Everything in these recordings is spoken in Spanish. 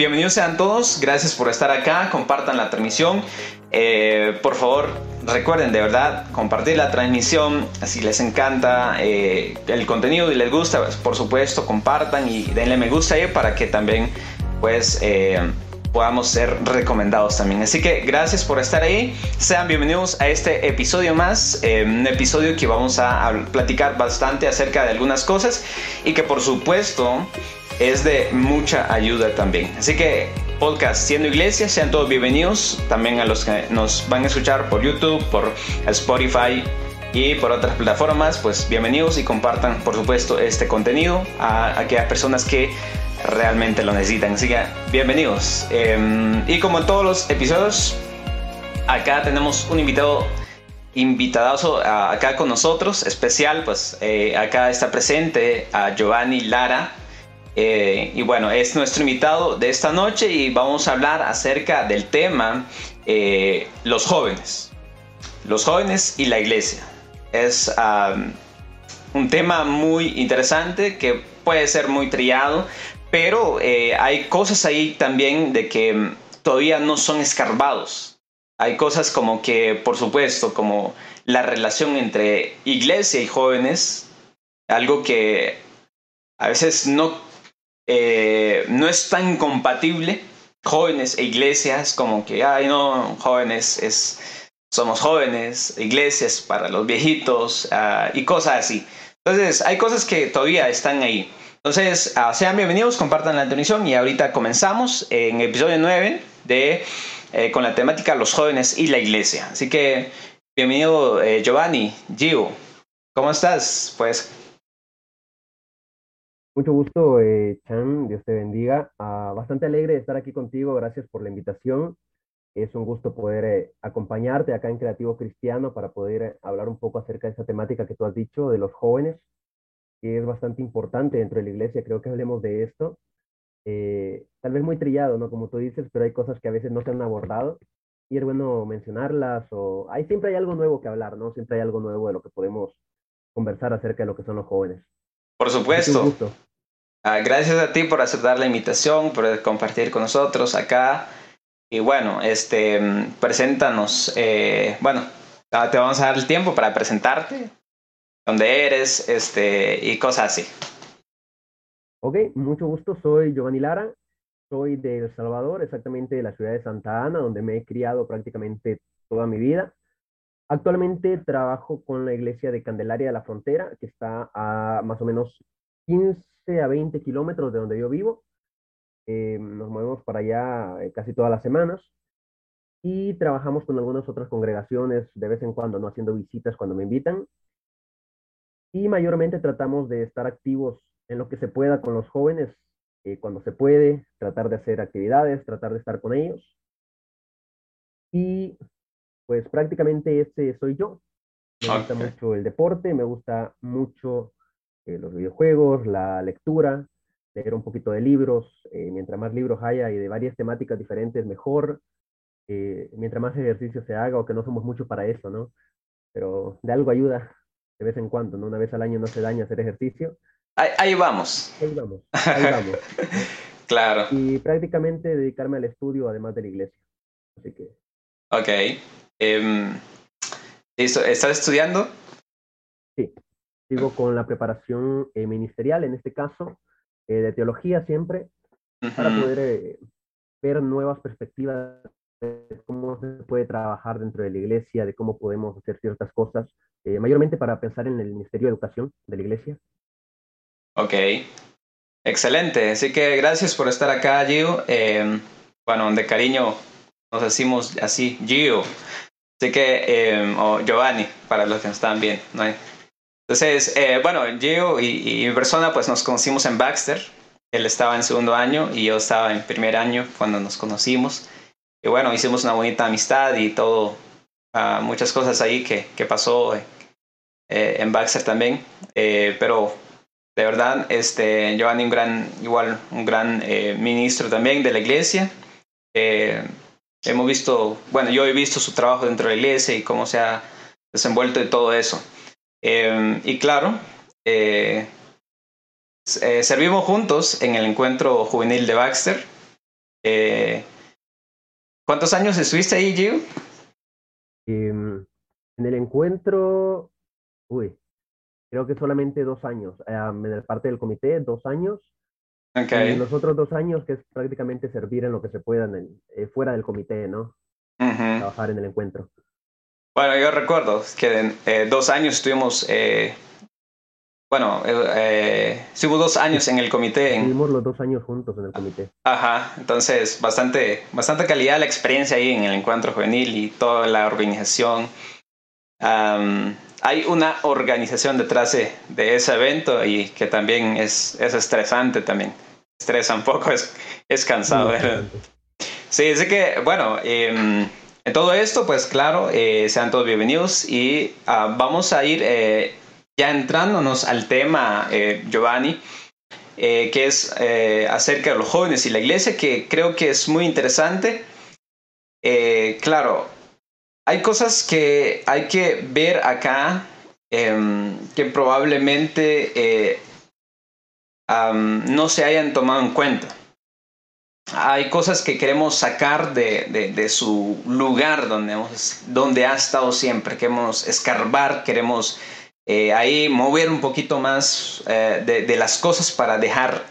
Bienvenidos sean todos, gracias por estar acá, compartan la transmisión. Eh, por favor, recuerden de verdad compartir la transmisión. Si les encanta eh, el contenido y les gusta, pues, por supuesto, compartan y denle me gusta ahí para que también pues eh, podamos ser recomendados también. Así que gracias por estar ahí. Sean bienvenidos a este episodio más. un episodio que vamos a platicar bastante acerca de algunas cosas y que por supuesto es de mucha ayuda también. Así que podcast Siendo Iglesia, sean todos bienvenidos. También a los que nos van a escuchar por YouTube, por Spotify y por otras plataformas, pues bienvenidos y compartan, por supuesto, este contenido a aquellas personas que realmente lo necesitan. Así que bienvenidos. Em, y como en todos los episodios, acá tenemos un invitado invitadazo acá con nosotros, especial, pues eh, acá está presente a Giovanni Lara, eh, y bueno, es nuestro invitado de esta noche y vamos a hablar acerca del tema eh, los jóvenes. Los jóvenes y la iglesia. Es un tema muy interesante que puede ser muy trillado, pero eh, hay cosas ahí también de que todavía no son escarbados. Hay cosas como que, por supuesto, como la relación entre iglesia y jóvenes, algo que a veces no eh, no es tan compatible jóvenes e iglesias como que, ay no, jóvenes es, somos jóvenes, iglesias para los viejitos ah, y cosas así. Entonces, hay cosas que todavía están ahí. Entonces, ah, sean bienvenidos, compartan la transmisión y ahorita comenzamos en episodio 9 de, eh, con la temática los jóvenes y la iglesia. Así que, bienvenido eh, Giovanni, Gio, ¿cómo estás? Pues mucho gusto, eh, Chan, Dios te bendiga. Ah, bastante alegre de estar aquí contigo, gracias por la invitación. Es un gusto poder eh, acompañarte acá en Creativo Cristiano para poder eh, hablar un poco acerca de esa temática que tú has dicho de los jóvenes, que es bastante importante dentro de la iglesia. Creo que hablemos de esto. tal vez muy trillado, ¿no? Como tú dices, pero hay cosas que a veces no se han abordado y es bueno mencionarlas o hay siempre hay algo nuevo que hablar, ¿no? Siempre hay algo nuevo de lo que podemos conversar acerca de lo que son los jóvenes. Por supuesto. Ah, gracias a ti por aceptar la invitación, por compartir con nosotros acá. Y bueno, este, preséntanos. Eh, bueno, ah, te vamos a dar el tiempo para presentarte, dónde eres, este, y cosas así. Ok, mucho gusto. Soy Giovanni Lara. Soy de El Salvador, exactamente de la ciudad de Santa Ana, donde me he criado prácticamente toda mi vida. Actualmente trabajo con la iglesia de Candelaria de la Frontera, que está a más o menos 15 a 20 kilómetros de donde yo vivo. Eh, nos movemos para allá eh, casi todas las semanas y trabajamos con algunas otras congregaciones de vez en cuando, no haciendo visitas cuando me invitan. Y mayormente tratamos de estar activos en lo que se pueda con los jóvenes, eh, cuando se puede, tratar de hacer actividades, tratar de estar con ellos. Y pues prácticamente ese soy yo. Me gusta mucho el deporte, me gusta mucho eh, los videojuegos, la lectura, leer un poquito de libros, eh, mientras más libros haya y de varias temáticas diferentes, mejor, eh, mientras más ejercicio se haga, o que no somos mucho para eso, ¿no? Pero de algo ayuda de vez en cuando, ¿no? Una vez al año no se daña hacer ejercicio. Ahí, vamos. Ahí vamos, ahí vamos. claro. Y prácticamente dedicarme al estudio además de la iglesia. Así que. Ok. Em, ¿Estás estudiando? Sí. Sigo con la preparación eh, ministerial, en este caso, eh, de teología siempre, para poder eh, ver nuevas perspectivas de cómo se puede trabajar dentro de la iglesia, de cómo podemos hacer ciertas cosas, mayormente para pensar en el Ministerio de Educación de la iglesia. Ok, excelente. Así que gracias por estar acá, Gio. bueno, de cariño nos decimos así, Gio. Así que, o Giovanni, para los que nos están bien. ¿no? Entonces, eh, bueno, yo y, mi persona pues nos conocimos en Baxter. Él estaba en segundo año y yo estaba en primer año cuando nos conocimos. Y bueno, hicimos una bonita amistad y todo, uh, muchas cosas ahí que, que pasó eh, en Baxter también. Eh, pero de verdad, este, Giovanni, un gran, igual, un gran eh, ministro también de la iglesia. Hemos visto, bueno, yo he visto su trabajo dentro de la iglesia y cómo se ha desenvuelto de todo eso. Em, y claro, eh, eh, servimos juntos en el encuentro juvenil de Baxter. Eh, ¿Cuántos años estuviste ahí, Gio? Em, en el encuentro, uy, creo que solamente dos años. en la parte del comité, dos años. Okay. Y los otros dos años, que es prácticamente servir en lo que se pueda en eh, fuera del comité, ¿no? Trabajar en el encuentro. Bueno, yo recuerdo que en eh, dos años estuvimos, eh, bueno, eh, estuvimos dos años en el comité. Estuvimos los dos años juntos en el comité. Ajá, entonces bastante, bastante calidad la experiencia ahí en el encuentro juvenil y toda la organización. Hay una organización detrás de, de, ese evento y que también es, es estresante también. Estresa un poco, es, es cansado. Sí, así que, bueno, em, en todo esto, pues claro, eh, sean todos bienvenidos y ah, vamos a ir eh, ya entrándonos al tema, eh, Giovanni, que es acerca de los jóvenes y la iglesia, que creo que es muy interesante. claro, hay cosas que hay que ver acá em, que probablemente no se hayan tomado en cuenta hay cosas que queremos sacar de, de, su lugar donde, donde ha estado siempre. Queremos escarbar, queremos eh, ahí mover un poquito más eh, de, las cosas para dejar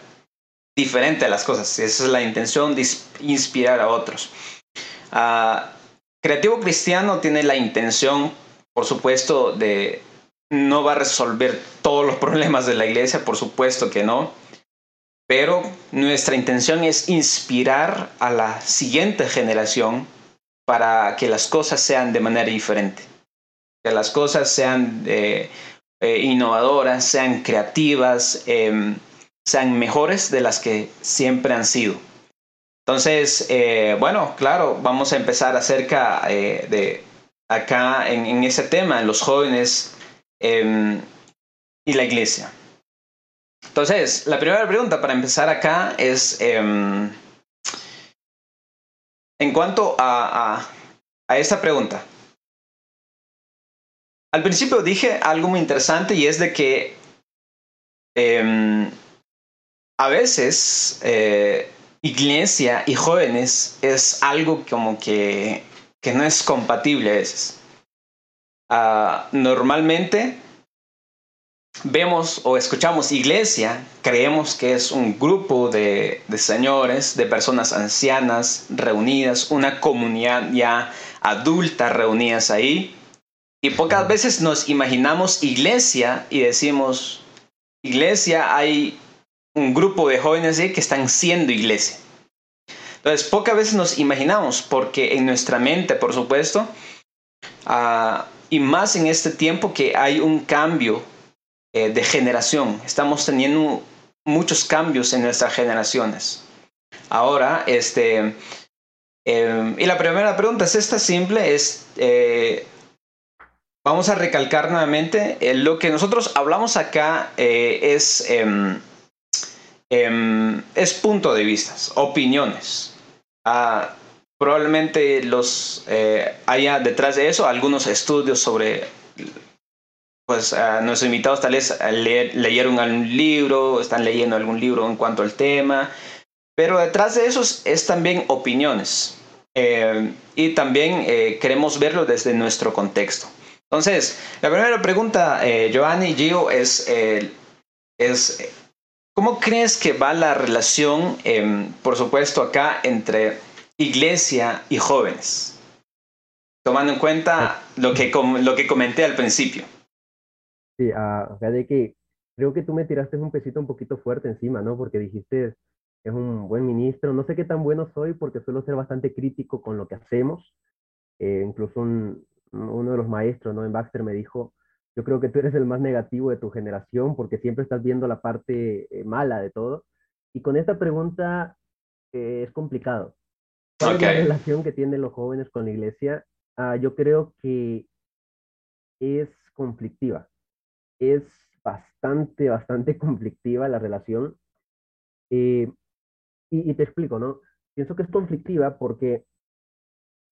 diferente las cosas. Esa es la intención de inspirar a otros. Ah, Creativo Cristiano tiene la intención, por supuesto, de no va a resolver todos los problemas de la iglesia, por supuesto que no pero nuestra intención es inspirar a la siguiente generación para que las cosas sean de manera diferente, que las cosas sean eh, eh, innovadoras, sean creativas, em, sean mejores de las que siempre han sido. Entonces, eh, bueno, claro, vamos a empezar acerca de acá en, en, ese tema, los jóvenes em, y la iglesia. Entonces, la primera pregunta para empezar acá es, em, en cuanto a, a, esta pregunta. Al principio dije algo muy interesante y es de que em, a veces eh, iglesia y jóvenes es algo como que, que no es compatible a veces. Ah, normalmente vemos o escuchamos iglesia, creemos que es un grupo de, señores, de personas ancianas reunidas, una comunidad ya adulta reunidas ahí. Y pocas veces nos imaginamos iglesia y decimos, iglesia, hay un grupo de jóvenes que están siendo iglesia. Entonces, pocas veces nos imaginamos, porque en nuestra mente, por supuesto, ah, y más en este tiempo que hay un cambio eh, de generación. Estamos teniendo muchos cambios en nuestras generaciones. Ahora, este, em, y la primera pregunta es esta simple, es, eh, vamos a recalcar nuevamente, eh, lo que nosotros hablamos acá es, em, es punto de vista, opiniones. Ah, probablemente los haya detrás de eso algunos estudios sobre pues uh, nuestros invitados tal vez leyeron algún libro, están leyendo algún libro en cuanto al tema, pero detrás de eso es, también opiniones eh, y también eh, queremos verlo desde nuestro contexto. Entonces, la primera pregunta, eh, Giovanni Gio, es, es, ¿cómo crees que va la relación, em, por supuesto, acá entre iglesia y jóvenes? Tomando en cuenta lo que, lo que comenté al principio. Sí, sea, de que creo que tú me tiraste un pesito un poquito fuerte encima, ¿no? Porque dijiste, es un buen ministro. No sé qué tan bueno soy porque suelo ser bastante crítico con lo que hacemos. Eh, incluso uno de los maestros, ¿no? En Baxter me dijo, yo creo que tú eres el más negativo de tu generación porque siempre estás viendo la parte eh, mala de todo. Y con esta pregunta eh, es complicado. ¿Cuál es la relación que tienen los jóvenes con la iglesia? Ah, yo creo que es conflictiva es bastante, bastante conflictiva la relación. Eh, y, te explico, ¿no? Pienso que es conflictiva porque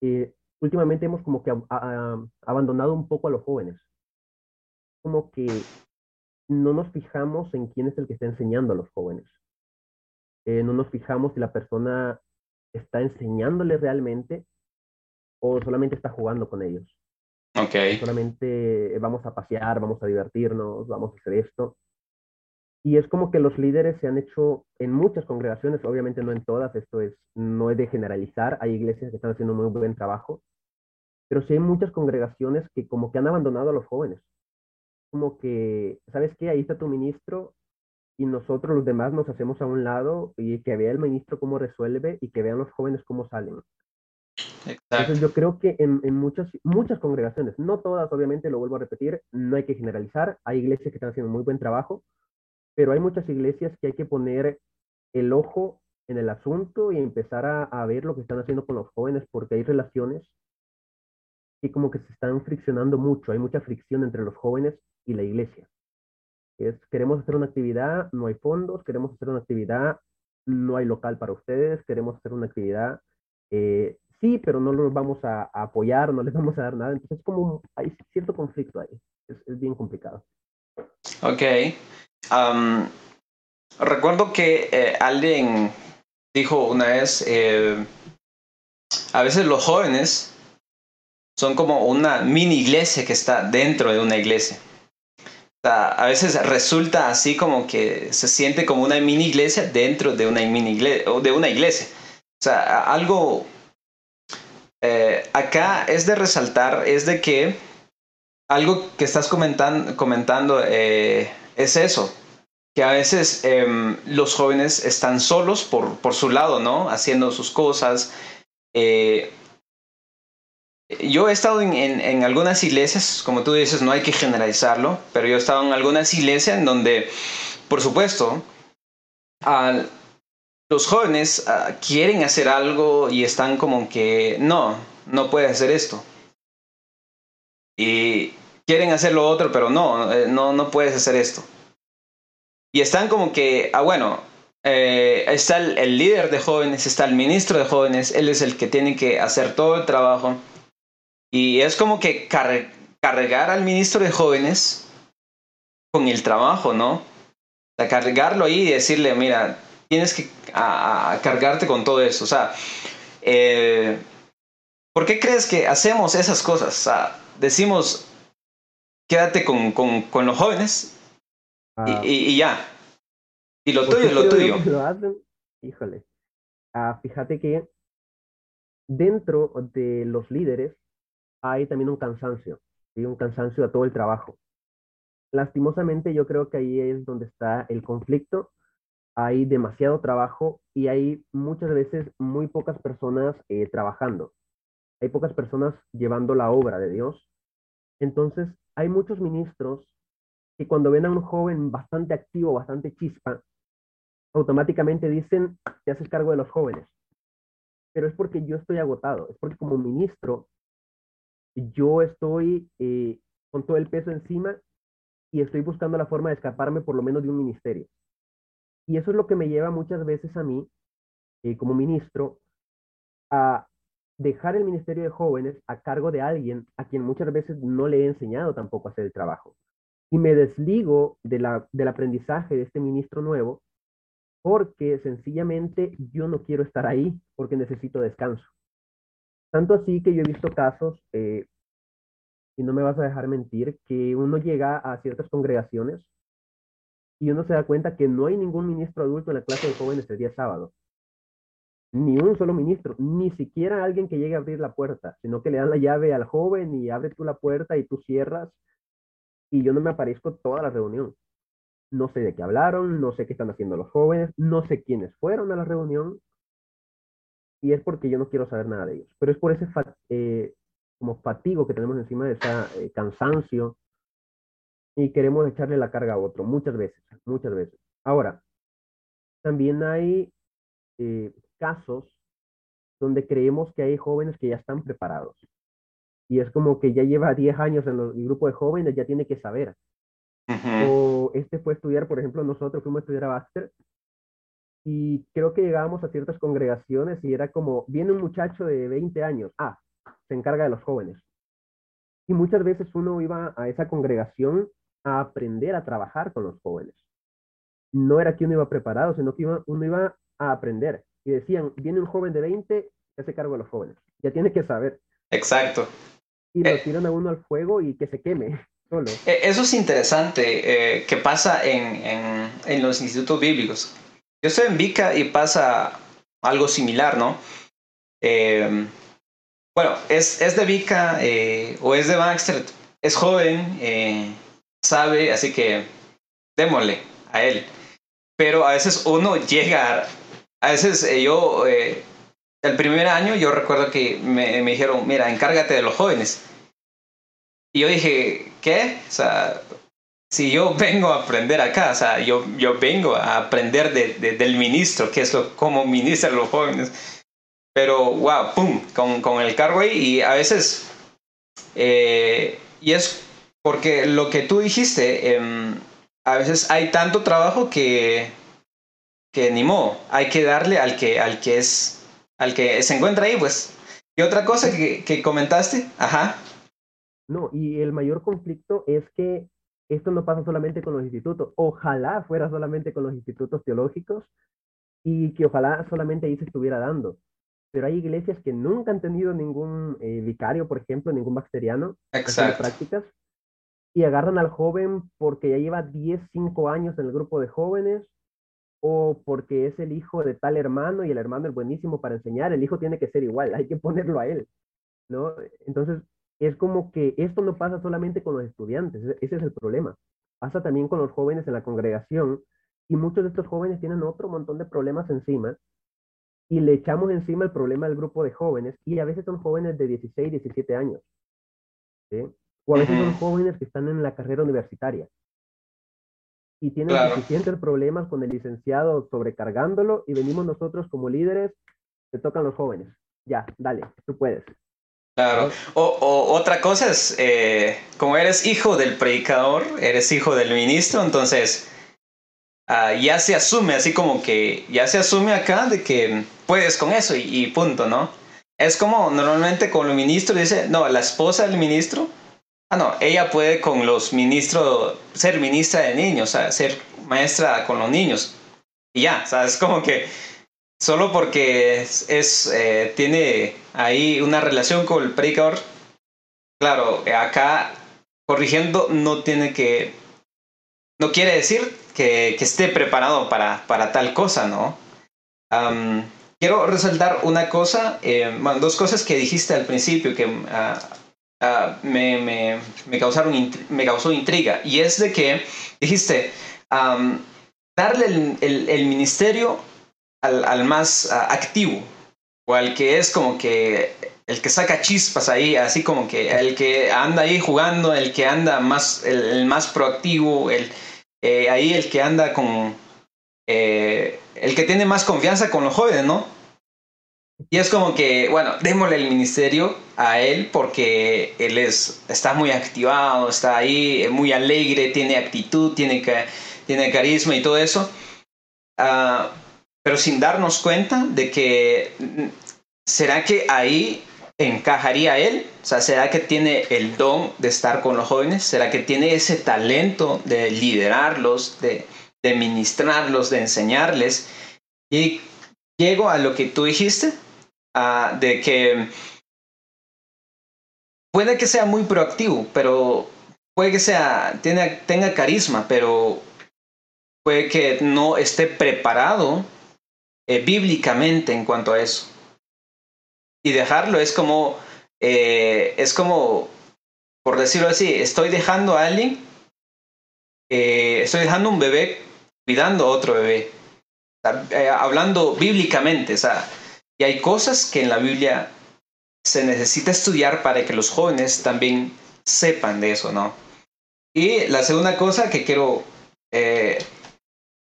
eh, últimamente hemos como que abandonado un poco a los jóvenes. Como que no nos fijamos en quién es el que está enseñando a los jóvenes. Eh, no nos fijamos si la persona está enseñándoles realmente o solamente está jugando con ellos. Ok. Solamente vamos a pasear, vamos a divertirnos, vamos a hacer esto. Y es como que los líderes se han hecho en muchas congregaciones, obviamente no en todas, esto es, no es de generalizar, hay iglesias que están haciendo muy buen trabajo, pero sí hay muchas congregaciones que como que han abandonado a los jóvenes. Como que, ¿sabes qué? Ahí está tu ministro y nosotros los demás nos hacemos a un lado y que vea el ministro cómo resuelve y que vean los jóvenes cómo salen. Entonces yo creo que en, en, muchas, muchas congregaciones, no todas obviamente, lo vuelvo a repetir, no hay que generalizar, hay iglesias que están haciendo muy buen trabajo, pero hay muchas iglesias que hay que poner el ojo en el asunto y empezar a, a ver lo que están haciendo con los jóvenes, porque hay relaciones que como que se están friccionando mucho, hay mucha fricción entre los jóvenes y la iglesia. Es, queremos hacer una actividad, no hay fondos, queremos hacer una actividad, no hay local para ustedes, queremos hacer una actividad, eh, sí, pero no los vamos a, apoyar, no les vamos a dar nada. Entonces, como hay cierto conflicto ahí. Es, bien complicado. Ok. recuerdo que eh, alguien dijo una vez, eh, a veces los jóvenes son como una mini iglesia que está dentro de una iglesia. A veces resulta así como que se siente como una mini iglesia dentro de una mini iglesia, o de una iglesia. O sea, algo eh, acá es de resaltar, es de que algo que estás comentando, comentando eh, es eso, que a veces em, los jóvenes están solos por, por, su lado, ¿no? Haciendo sus cosas. Yo he estado en, en, algunas iglesias, como tú dices, no hay que generalizarlo, pero yo he estado en algunas iglesias en donde, por supuesto, al, los jóvenes ah, quieren hacer algo y están como que, no, no puedes hacer esto. Y quieren hacer lo otro, pero no, eh, no, no puedes hacer esto. Y están como que, ah, bueno, eh, está el, líder de jóvenes, está el ministro de jóvenes, él es el que tiene que hacer todo el trabajo. Y es como que cargar al ministro de jóvenes con el trabajo, ¿no? O sea, cargarlo ahí y decirle, mira, tienes que a, cargarte con todo eso. O sea, eh, ¿por qué crees que hacemos esas cosas? O sea, decimos, quédate con, con, con los jóvenes y, ah. y, ya. Y lo tuyo es lo tuyo. Lo híjole. Ah, fíjate que dentro de los líderes hay también un cansancio, hay un cansancio a todo el trabajo. Lastimosamente yo creo que ahí es donde está el conflicto hay demasiado trabajo y hay muchas veces muy pocas personas eh, trabajando. Hay pocas personas llevando la obra de Dios. Entonces, hay muchos ministros que cuando ven a un joven bastante activo, bastante chispa, automáticamente dicen, te haces cargo de los jóvenes. Pero es porque yo estoy agotado, es porque como ministro, yo estoy eh, con todo el peso encima y estoy buscando la forma de escaparme por lo menos de un ministerio. Y eso es lo que me lleva muchas veces a mí, eh, como ministro, a dejar el Ministerio de Jóvenes a cargo de alguien a quien muchas veces no le he enseñado tampoco a hacer el trabajo. Y me desligo de la, del aprendizaje de este ministro nuevo porque sencillamente yo no quiero estar ahí porque necesito descanso. Tanto así que yo he visto casos, eh, y no me vas a dejar mentir, que uno llega a ciertas congregaciones y uno se da cuenta que no hay ningún ministro adulto en la clase de jóvenes el día sábado. Ni un solo ministro, ni siquiera alguien que llegue a abrir la puerta, sino que le dan la llave al joven y abre tú la puerta y tú cierras y yo no me aparezco toda la reunión. No sé de qué hablaron, no sé qué están haciendo los jóvenes, no sé quiénes fueron a la reunión y es porque yo no quiero saber nada de ellos. Pero es por ese eh, como fatigo que tenemos encima de ese cansancio y queremos echarle la carga a otro, muchas veces, muchas veces. Ahora, también hay eh, casos donde creemos que hay jóvenes que ya están preparados. Y es como que ya lleva 10 años en el grupo de jóvenes, ya tiene que saber. O este fue a estudiar, por ejemplo, nosotros fuimos a estudiar a Baxter y creo que llegábamos a ciertas congregaciones y era como, viene un muchacho de 20 años, ah, se encarga de los jóvenes. Y muchas veces uno iba a esa congregación a aprender a trabajar con los jóvenes. No era que uno iba preparado, sino que uno iba a aprender. y decían, viene un joven de 20, se hace cargo de los jóvenes. Ya tiene que saber. Exacto. Y lo eh, tiran a uno al fuego y que se queme solo. Eh, eso es interesante, eh, que pasa en, en, en, los institutos bíblicos. Yo estoy en Vica y pasa algo similar, ¿no? Eh, bueno, es, es de Vica eh, o es de Baxter, es joven, eh, sabe, así que démosle a él. Pero a veces uno llega, a veces yo, el primer año yo recuerdo que me, me, dijeron, mira, encárgate de los jóvenes. Y yo dije, ¿qué? O sea, si yo vengo a aprender acá, o sea, yo, yo vengo a aprender de, de, del ministro, que es lo, cómo ministra los jóvenes pero, wow, pum, con, con el cargo ahí y a veces, eh, y es porque lo que tú dijiste, eh, a veces hay tanto trabajo que, que ni modo, hay que darle al que, al que es, al que se encuentra ahí, pues. Y otra cosa que, que comentaste, ajá. No, y el mayor conflicto es que esto no pasa solamente con los institutos. Ojalá fuera solamente con los institutos teológicos y que ojalá solamente ahí se estuviera dando pero hay iglesias que nunca han tenido ningún eh, vicario, por ejemplo, ningún bacteriano Exacto. prácticas, y agarran al joven porque ya lleva 10, 5 años en el grupo de jóvenes, o porque es el hijo de tal hermano y el hermano es buenísimo para enseñar, el hijo tiene que ser igual, hay que ponerlo a él, ¿no? Entonces, es como que esto no pasa solamente con los estudiantes, ese es el problema, pasa también con los jóvenes en la congregación, y muchos de estos jóvenes tienen otro montón de problemas encima, y le echamos encima el problema del grupo de jóvenes y a veces son jóvenes de 16, 17 años. ¿sí? O a veces son jóvenes que están en la carrera universitaria y tienen claro. suficientes problemas con el licenciado sobrecargándolo y venimos nosotros como líderes, te tocan los jóvenes. Ya, dale, tú puedes. Claro. O, o, otra cosa es, eh, como eres hijo del predicador, eres hijo del ministro, entonces uh, ya se asume, así como que ya se asume acá de que puedes con eso y, y punto, ¿no? Es como normalmente con los ministros dice, no, la esposa del ministro, ah, no, ella puede con los ministros ser ministra de niños, o sea, ser maestra con los niños. Y ya, o sea, es como que solo porque es, eh, tiene ahí una relación con el predicador, claro, acá corrigiendo no tiene que, no quiere decir que, que esté preparado para, para tal cosa, ¿no? Quiero resaltar una cosa, eh, bueno, dos cosas que dijiste al principio que uh, me, me, causaron, me causó intriga, y es de que dijiste, darle el, el, ministerio al, al más uh, activo, o al que es como que el que saca chispas ahí, así como que el que anda ahí jugando, el que anda más, el, el más proactivo, el eh, ahí el que anda con, eh, el que tiene más confianza con los jóvenes, ¿no? Y es como que, bueno, démosle el ministerio a él porque él es, está muy activado, está ahí, muy alegre, tiene actitud, tiene, tiene carisma y todo eso. Uh, pero sin darnos cuenta de que, ¿será que ahí encajaría él? O sea, ¿será que tiene el don de estar con los jóvenes? ¿Será que tiene ese talento de liderarlos, de, de ministrarlos, de enseñarles? Y llego a lo que tú dijiste, uh, de que puede que sea muy proactivo, pero puede que sea, tiene, tenga carisma, pero puede que no esté preparado eh, bíblicamente en cuanto a eso y dejarlo es como, eh, es como, por decirlo así, estoy dejando a alguien, eh, estoy dejando un bebé cuidando a otro bebé, hablando bíblicamente, o sea, y hay cosas que en la Biblia se necesita estudiar para que los jóvenes también sepan de eso, ¿no? Y la segunda cosa que quiero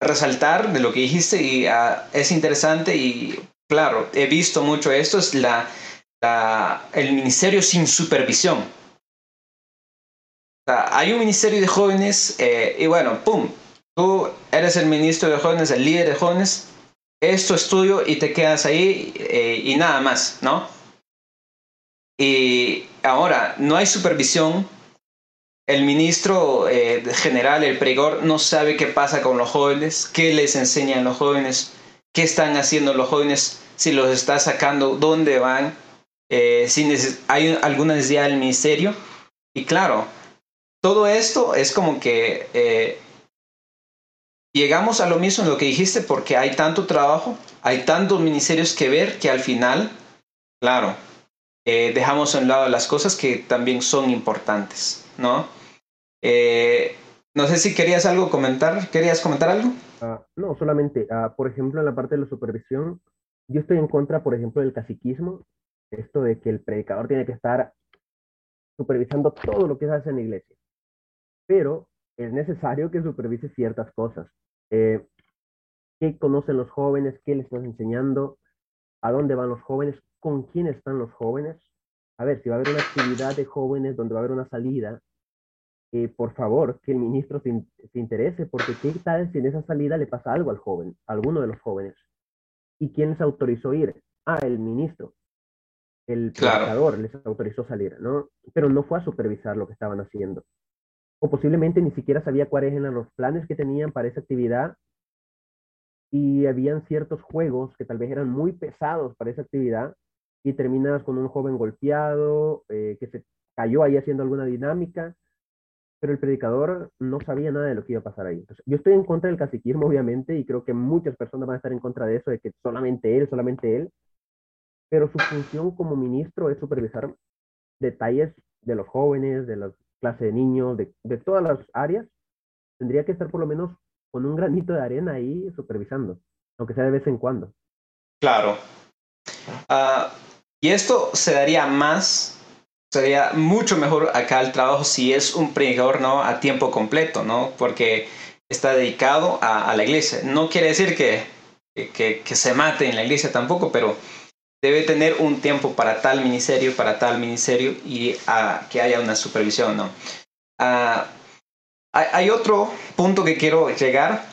resaltar de lo que dijiste y uh, es interesante y Claro, he visto mucho esto, es la, el ministerio sin supervisión. Hay un ministerio de jóvenes eh, y bueno, ¡pum! Tú eres el ministro de jóvenes, el líder de jóvenes, es tu estudio y te quedas ahí eh, y nada más, ¿no? Y ahora, no hay supervisión. El ministro eh, general, el pregor, no sabe qué pasa con los jóvenes, qué les enseñan los jóvenes qué están haciendo los jóvenes, si los está sacando, dónde van, eh, si hay alguna necesidad del ministerio. Y claro, todo esto es como que eh, llegamos a lo mismo en lo que dijiste porque hay tanto trabajo, hay tantos ministerios que ver que al final, claro, dejamos a un lado las cosas que también son importantes, ¿no? no sé si querías algo comentar, ¿querías comentar algo? Ah, no, solamente, ah, por ejemplo, en la parte de la supervisión, yo estoy en contra, por ejemplo, del caciquismo, esto de que el predicador tiene que estar supervisando todo lo que se hace en la iglesia. Pero es necesario que supervise ciertas cosas. Eh, ¿Qué conocen los jóvenes? ¿Qué les están enseñando? ¿A dónde van los jóvenes? ¿Con quién están los jóvenes? A ver, si va a haber una actividad de jóvenes donde va a haber una salida, eh, por favor, que el ministro se, interese, porque qué tal si en esa salida le pasa algo al joven, a alguno de los jóvenes. ¿Y quién les autorizó ir? Ah, el ministro. El predicador les autorizó salir, ¿no? Pero no fue a supervisar lo que estaban haciendo. O posiblemente ni siquiera sabía cuáles eran los planes que tenían para esa actividad y habían ciertos juegos que tal vez eran muy pesados para esa actividad y terminas con un joven golpeado, eh, que se cayó ahí haciendo alguna dinámica pero el predicador no sabía nada de lo que iba a pasar ahí. yo estoy en contra del caciquismo, obviamente, y creo que muchas personas van a estar en contra de eso, de que solamente él, solamente él, pero su función como ministro es supervisar detalles de los jóvenes, de la clase de niños, de, de todas las áreas. Tendría que estar por lo menos con un granito de arena ahí supervisando, aunque sea de vez en cuando. Claro. Ah, y esto se daría más sería mucho mejor acá el trabajo si es un predicador no a tiempo completo, ¿no? Porque está dedicado a, la iglesia. No quiere decir que, que, se mate en la iglesia tampoco, pero debe tener un tiempo para tal ministerio, para tal ministerio y que haya una supervisión, ¿no? Ah, hay otro punto que quiero llegar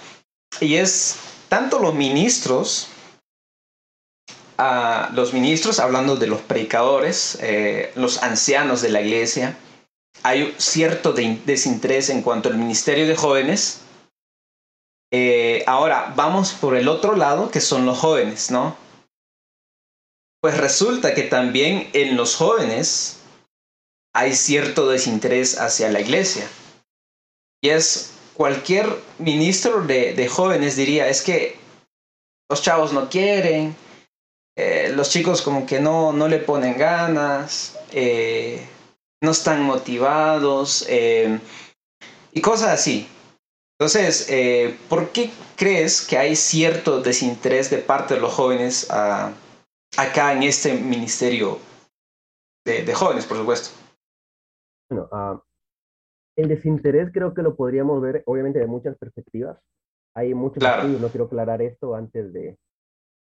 y es tanto los ministros los ministros, hablando de los predicadores, eh, los ancianos de la iglesia, hay cierto desinterés en cuanto al ministerio de jóvenes. Eh, ahora, vamos por el otro lado, que son los jóvenes, ¿no? Pues resulta que también en los jóvenes hay cierto desinterés hacia la iglesia. Y es cualquier ministro de, de jóvenes diría, es que los chavos no quieren, eh, los chicos como que no, no le ponen ganas, eh, no están motivados eh, y cosas así. Entonces, ¿por qué crees que hay cierto desinterés de parte de los jóvenes acá en este ministerio de, jóvenes, por supuesto? Bueno, ah, el desinterés creo que lo podríamos ver obviamente de muchas perspectivas. Hay muchos estudios, no quiero aclarar esto antes de,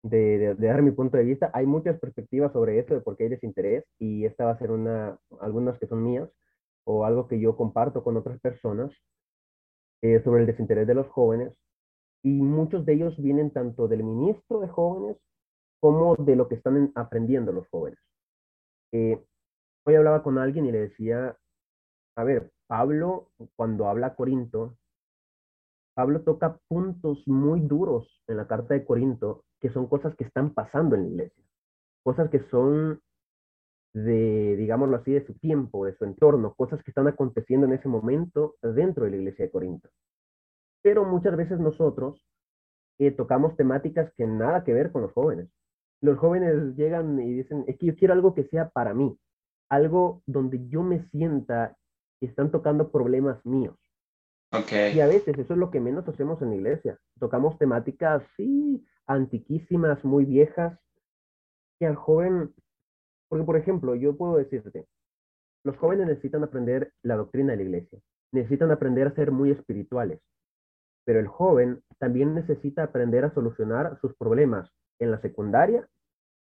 de, dar mi punto de vista. Hay muchas perspectivas sobre esto, de por qué hay desinterés, y esta va a ser una, algunas que son mías, o algo que yo comparto con otras personas, eh, sobre el desinterés de los jóvenes. Y muchos de ellos vienen tanto del ministro de jóvenes como de lo que están aprendiendo los jóvenes. Eh, hoy hablaba con alguien y le decía, a ver, Pablo, cuando habla a Corinto, Pablo toca puntos muy duros en la carta de Corinto que son cosas que están pasando en la iglesia, cosas que son de, digámoslo así, de su tiempo, de su entorno, cosas que están aconteciendo en ese momento dentro de la iglesia de Corinto. Pero muchas veces nosotros eh, tocamos temáticas que nada que ver con los jóvenes. Los jóvenes llegan y dicen, es que yo quiero algo que sea para mí, algo donde yo me sienta que están tocando problemas míos. Okay. Y a veces eso es lo que menos hacemos en la iglesia. Tocamos temáticas, sí, antiquísimas, muy viejas, que al joven, porque por ejemplo, yo puedo decirte, los jóvenes necesitan aprender la doctrina de la iglesia, necesitan aprender a ser muy espirituales, pero el joven también necesita aprender a solucionar sus problemas en la secundaria,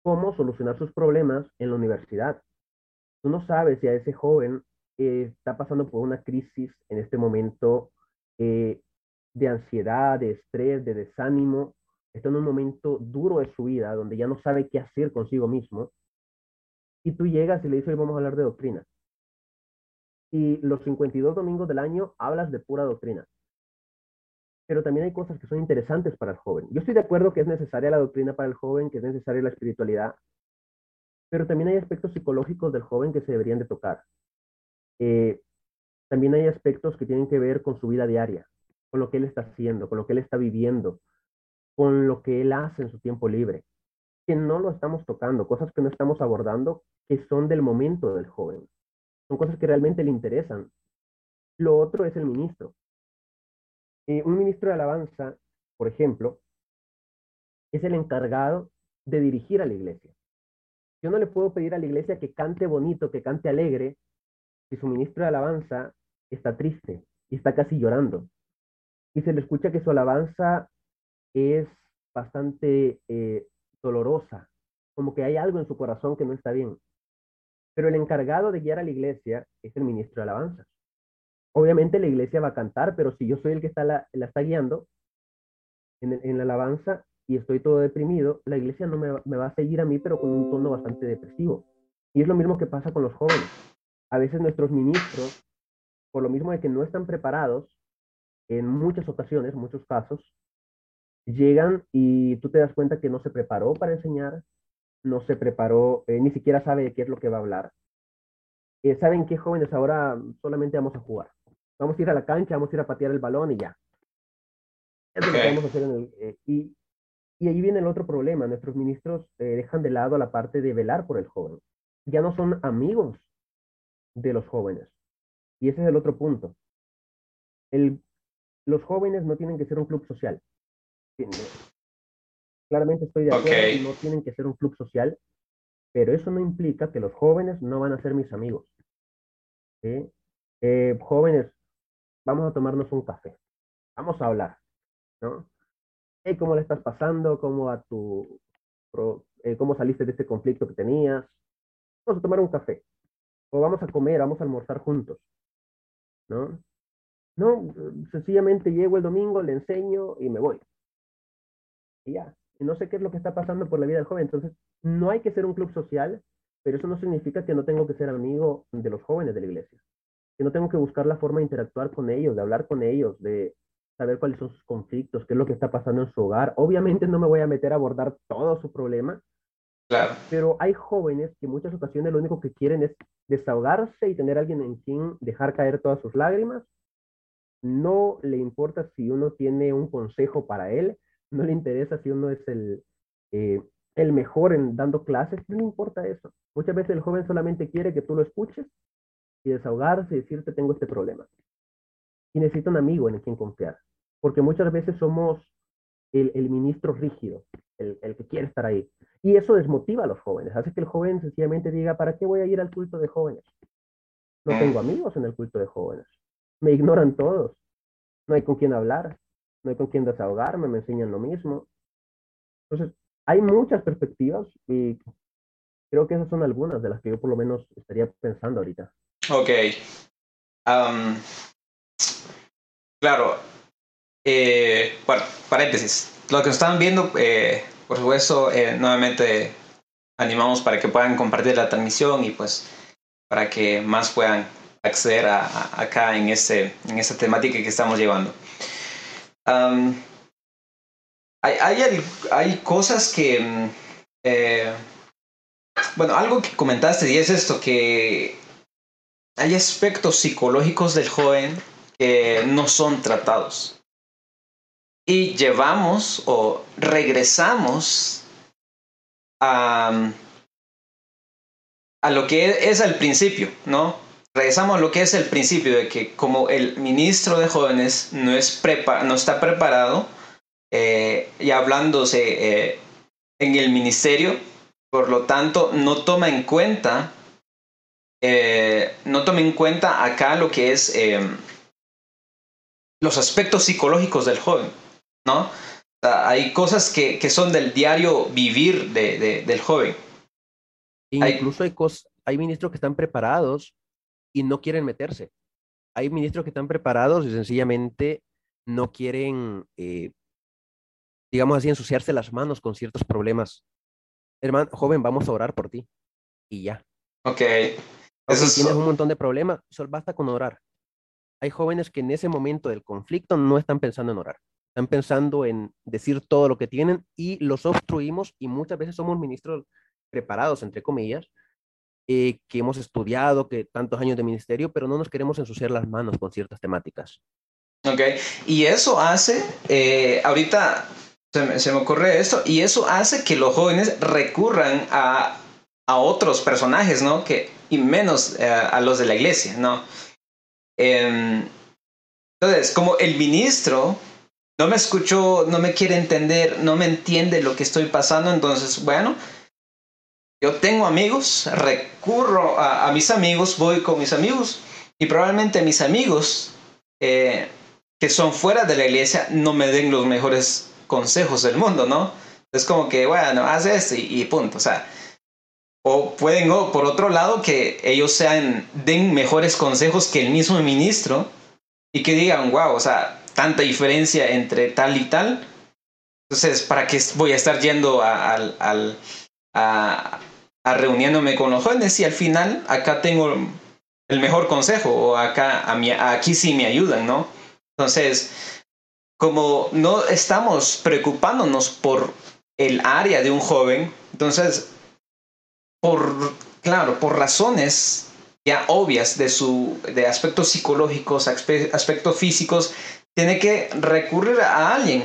como solucionar sus problemas en la universidad. Tú no sabes si a ese joven eh, está pasando por una crisis en este momento eh, de ansiedad, de estrés, de desánimo, está en un momento duro de su vida, donde ya no sabe qué hacer consigo mismo, y tú llegas y le dices, vamos a hablar de doctrina. Y los 52 domingos del año hablas de pura doctrina. pero también hay cosas que son interesantes para el joven. Yo estoy de acuerdo que es necesaria la doctrina para el joven, que es necesaria la espiritualidad, pero también hay aspectos psicológicos del joven que se deberían de tocar. Eh, también hay aspectos que tienen que ver con su vida diaria, con lo que él está haciendo, con lo que él está viviendo, con lo que él hace en su tiempo libre, que no lo estamos tocando, cosas que no estamos abordando, que son del momento del joven. Son cosas que realmente le interesan. Lo otro es el ministro. Eh, un ministro de alabanza, por ejemplo, es el encargado de dirigir a la iglesia. Yo no le puedo pedir a la iglesia que cante bonito, que cante alegre, si su ministro de alabanza está triste y está casi llorando. Y se le escucha que su alabanza es bastante eh, dolorosa, como que hay algo en su corazón que no está bien. Pero el encargado de guiar a la iglesia es el ministro de alabanza. Obviamente la iglesia va a cantar, pero si yo soy el que está la, está guiando en, en, la alabanza y estoy todo deprimido, la iglesia no me, me va a seguir a mí, pero con un tono bastante depresivo. Y es lo mismo que pasa con los jóvenes. A veces nuestros ministros, por lo mismo de que no están preparados, en muchas ocasiones, muchos casos, llegan y tú te das cuenta que no se preparó para enseñar, no se preparó, eh, ni siquiera sabe de qué es lo que va a hablar. Eh, ¿Saben qué jóvenes ahora solamente vamos a jugar? Vamos a ir a la cancha, vamos a ir a patear el balón y ya. Es lo que vamos a hacer en el, eh, y, y, ahí viene el otro problema. Nuestros ministros dejan de lado la parte de velar por el joven. Ya no son amigos de los jóvenes. Y ese es el otro punto. El, los jóvenes no tienen que ser un club social. Claramente estoy de acuerdo, no tienen que ser un club social, pero eso no implica que los jóvenes no van a ser mis amigos. Eh, jóvenes, vamos a tomarnos un café, vamos a hablar, ¿no? ¿Cómo le estás pasando? ¿Cómo, a tu, eh, ¿Cómo saliste de este conflicto que tenías? Vamos a tomar un café, o vamos a comer, vamos a almorzar juntos, ¿no? No, sencillamente llego el domingo, le enseño y me voy y ya. No sé qué es lo que está pasando por la vida del joven. Entonces, no hay que ser un club social, pero eso no significa que no tengo que ser amigo de los jóvenes de la iglesia. Que no tengo que buscar la forma de interactuar con ellos, de hablar con ellos, de saber cuáles son sus conflictos, qué es lo que está pasando en su hogar. Obviamente no me voy a meter a abordar todo su problema, Claro. Pero hay jóvenes que en muchas ocasiones lo único que quieren es desahogarse y tener a alguien en quien dejar caer todas sus lágrimas. No le importa si uno tiene un consejo para él, no le interesa si uno es el, eh, el mejor en dando clases, no le importa eso. Muchas veces el joven solamente quiere que tú lo escuches y desahogarse y decirte tengo este problema. Y necesita un amigo en quien confiar, porque muchas veces somos el, el ministro rígido, el, el, que quiere estar ahí. Y eso desmotiva a los jóvenes, hace que el joven sencillamente diga, ¿para qué voy a ir al culto de jóvenes? No tengo amigos en el culto de jóvenes, me ignoran todos, no hay con quién hablar, no hay con quién desahogarme, me enseñan lo mismo. Entonces, hay muchas perspectivas y creo que esas son algunas de las que yo por lo menos estaría pensando ahorita. Ok. claro. Eh, bueno, paréntesis. Lo que están viendo, eh, por supuesto, eh, nuevamente animamos para que puedan compartir la transmisión y pues para que más puedan acceder a, acá en, este, en esta temática que estamos llevando hay, hay, hay, cosas que... Mm, eh, bueno, algo que comentaste y es esto, que hay aspectos psicológicos del joven que no son tratados. Y llevamos o regresamos a, a lo que es al principio, ¿no? Regresamos a lo que es el principio de que como el ministro de jóvenes no, es no está preparado eh, y hablándose eh, en el ministerio, por lo tanto no toma en cuenta eh, no toma en cuenta acá lo que es los aspectos psicológicos del joven, ¿no? hay cosas que, que, son del diario vivir de, del joven. Incluso hay, hay, hay ministros que están preparados y no quieren meterse. Hay ministros que están preparados y sencillamente no quieren, eh, digamos así, ensuciarse las manos con ciertos problemas. Hermano, joven, vamos a orar por ti. Y ya. Ok. Eso tienes un montón de problemas, solo basta con orar. Hay jóvenes que en ese momento del conflicto no están pensando en orar. están pensando en decir todo lo que tienen y los obstruimos y muchas veces somos ministros preparados, entre comillas, eh, que hemos estudiado, que tantos años de ministerio, pero no nos queremos ensuciar las manos con ciertas temáticas. Ok, y eso hace, eh, ahorita se me, ocurre esto, y eso hace que los jóvenes recurran a, a otros personajes, ¿no? Que, y menos eh, a los de la iglesia, ¿no? Em, entonces, como el ministro no me escuchó, no me quiere entender, no me entiende lo que estoy pasando, entonces, bueno, yo tengo amigos, recurro a, mis amigos, voy con mis amigos y probablemente mis amigos eh, que son fuera de la iglesia no me den los mejores consejos del mundo, ¿no? Es como que, bueno, haz esto y, punto, o sea, o pueden, por otro lado, que ellos sean, den mejores consejos que el mismo ministro y que digan, wow, o sea, tanta diferencia entre tal y tal. Entonces, ¿para qué voy a estar yendo a, a, a reuniéndome con los jóvenes y al final acá tengo el mejor consejo o acá a aquí sí me ayudan, ¿no? Entonces, como no estamos preocupándonos por el área de un joven, entonces, por, claro, por razones ya obvias de su de aspectos psicológicos, aspectos físicos, tiene que recurrir a alguien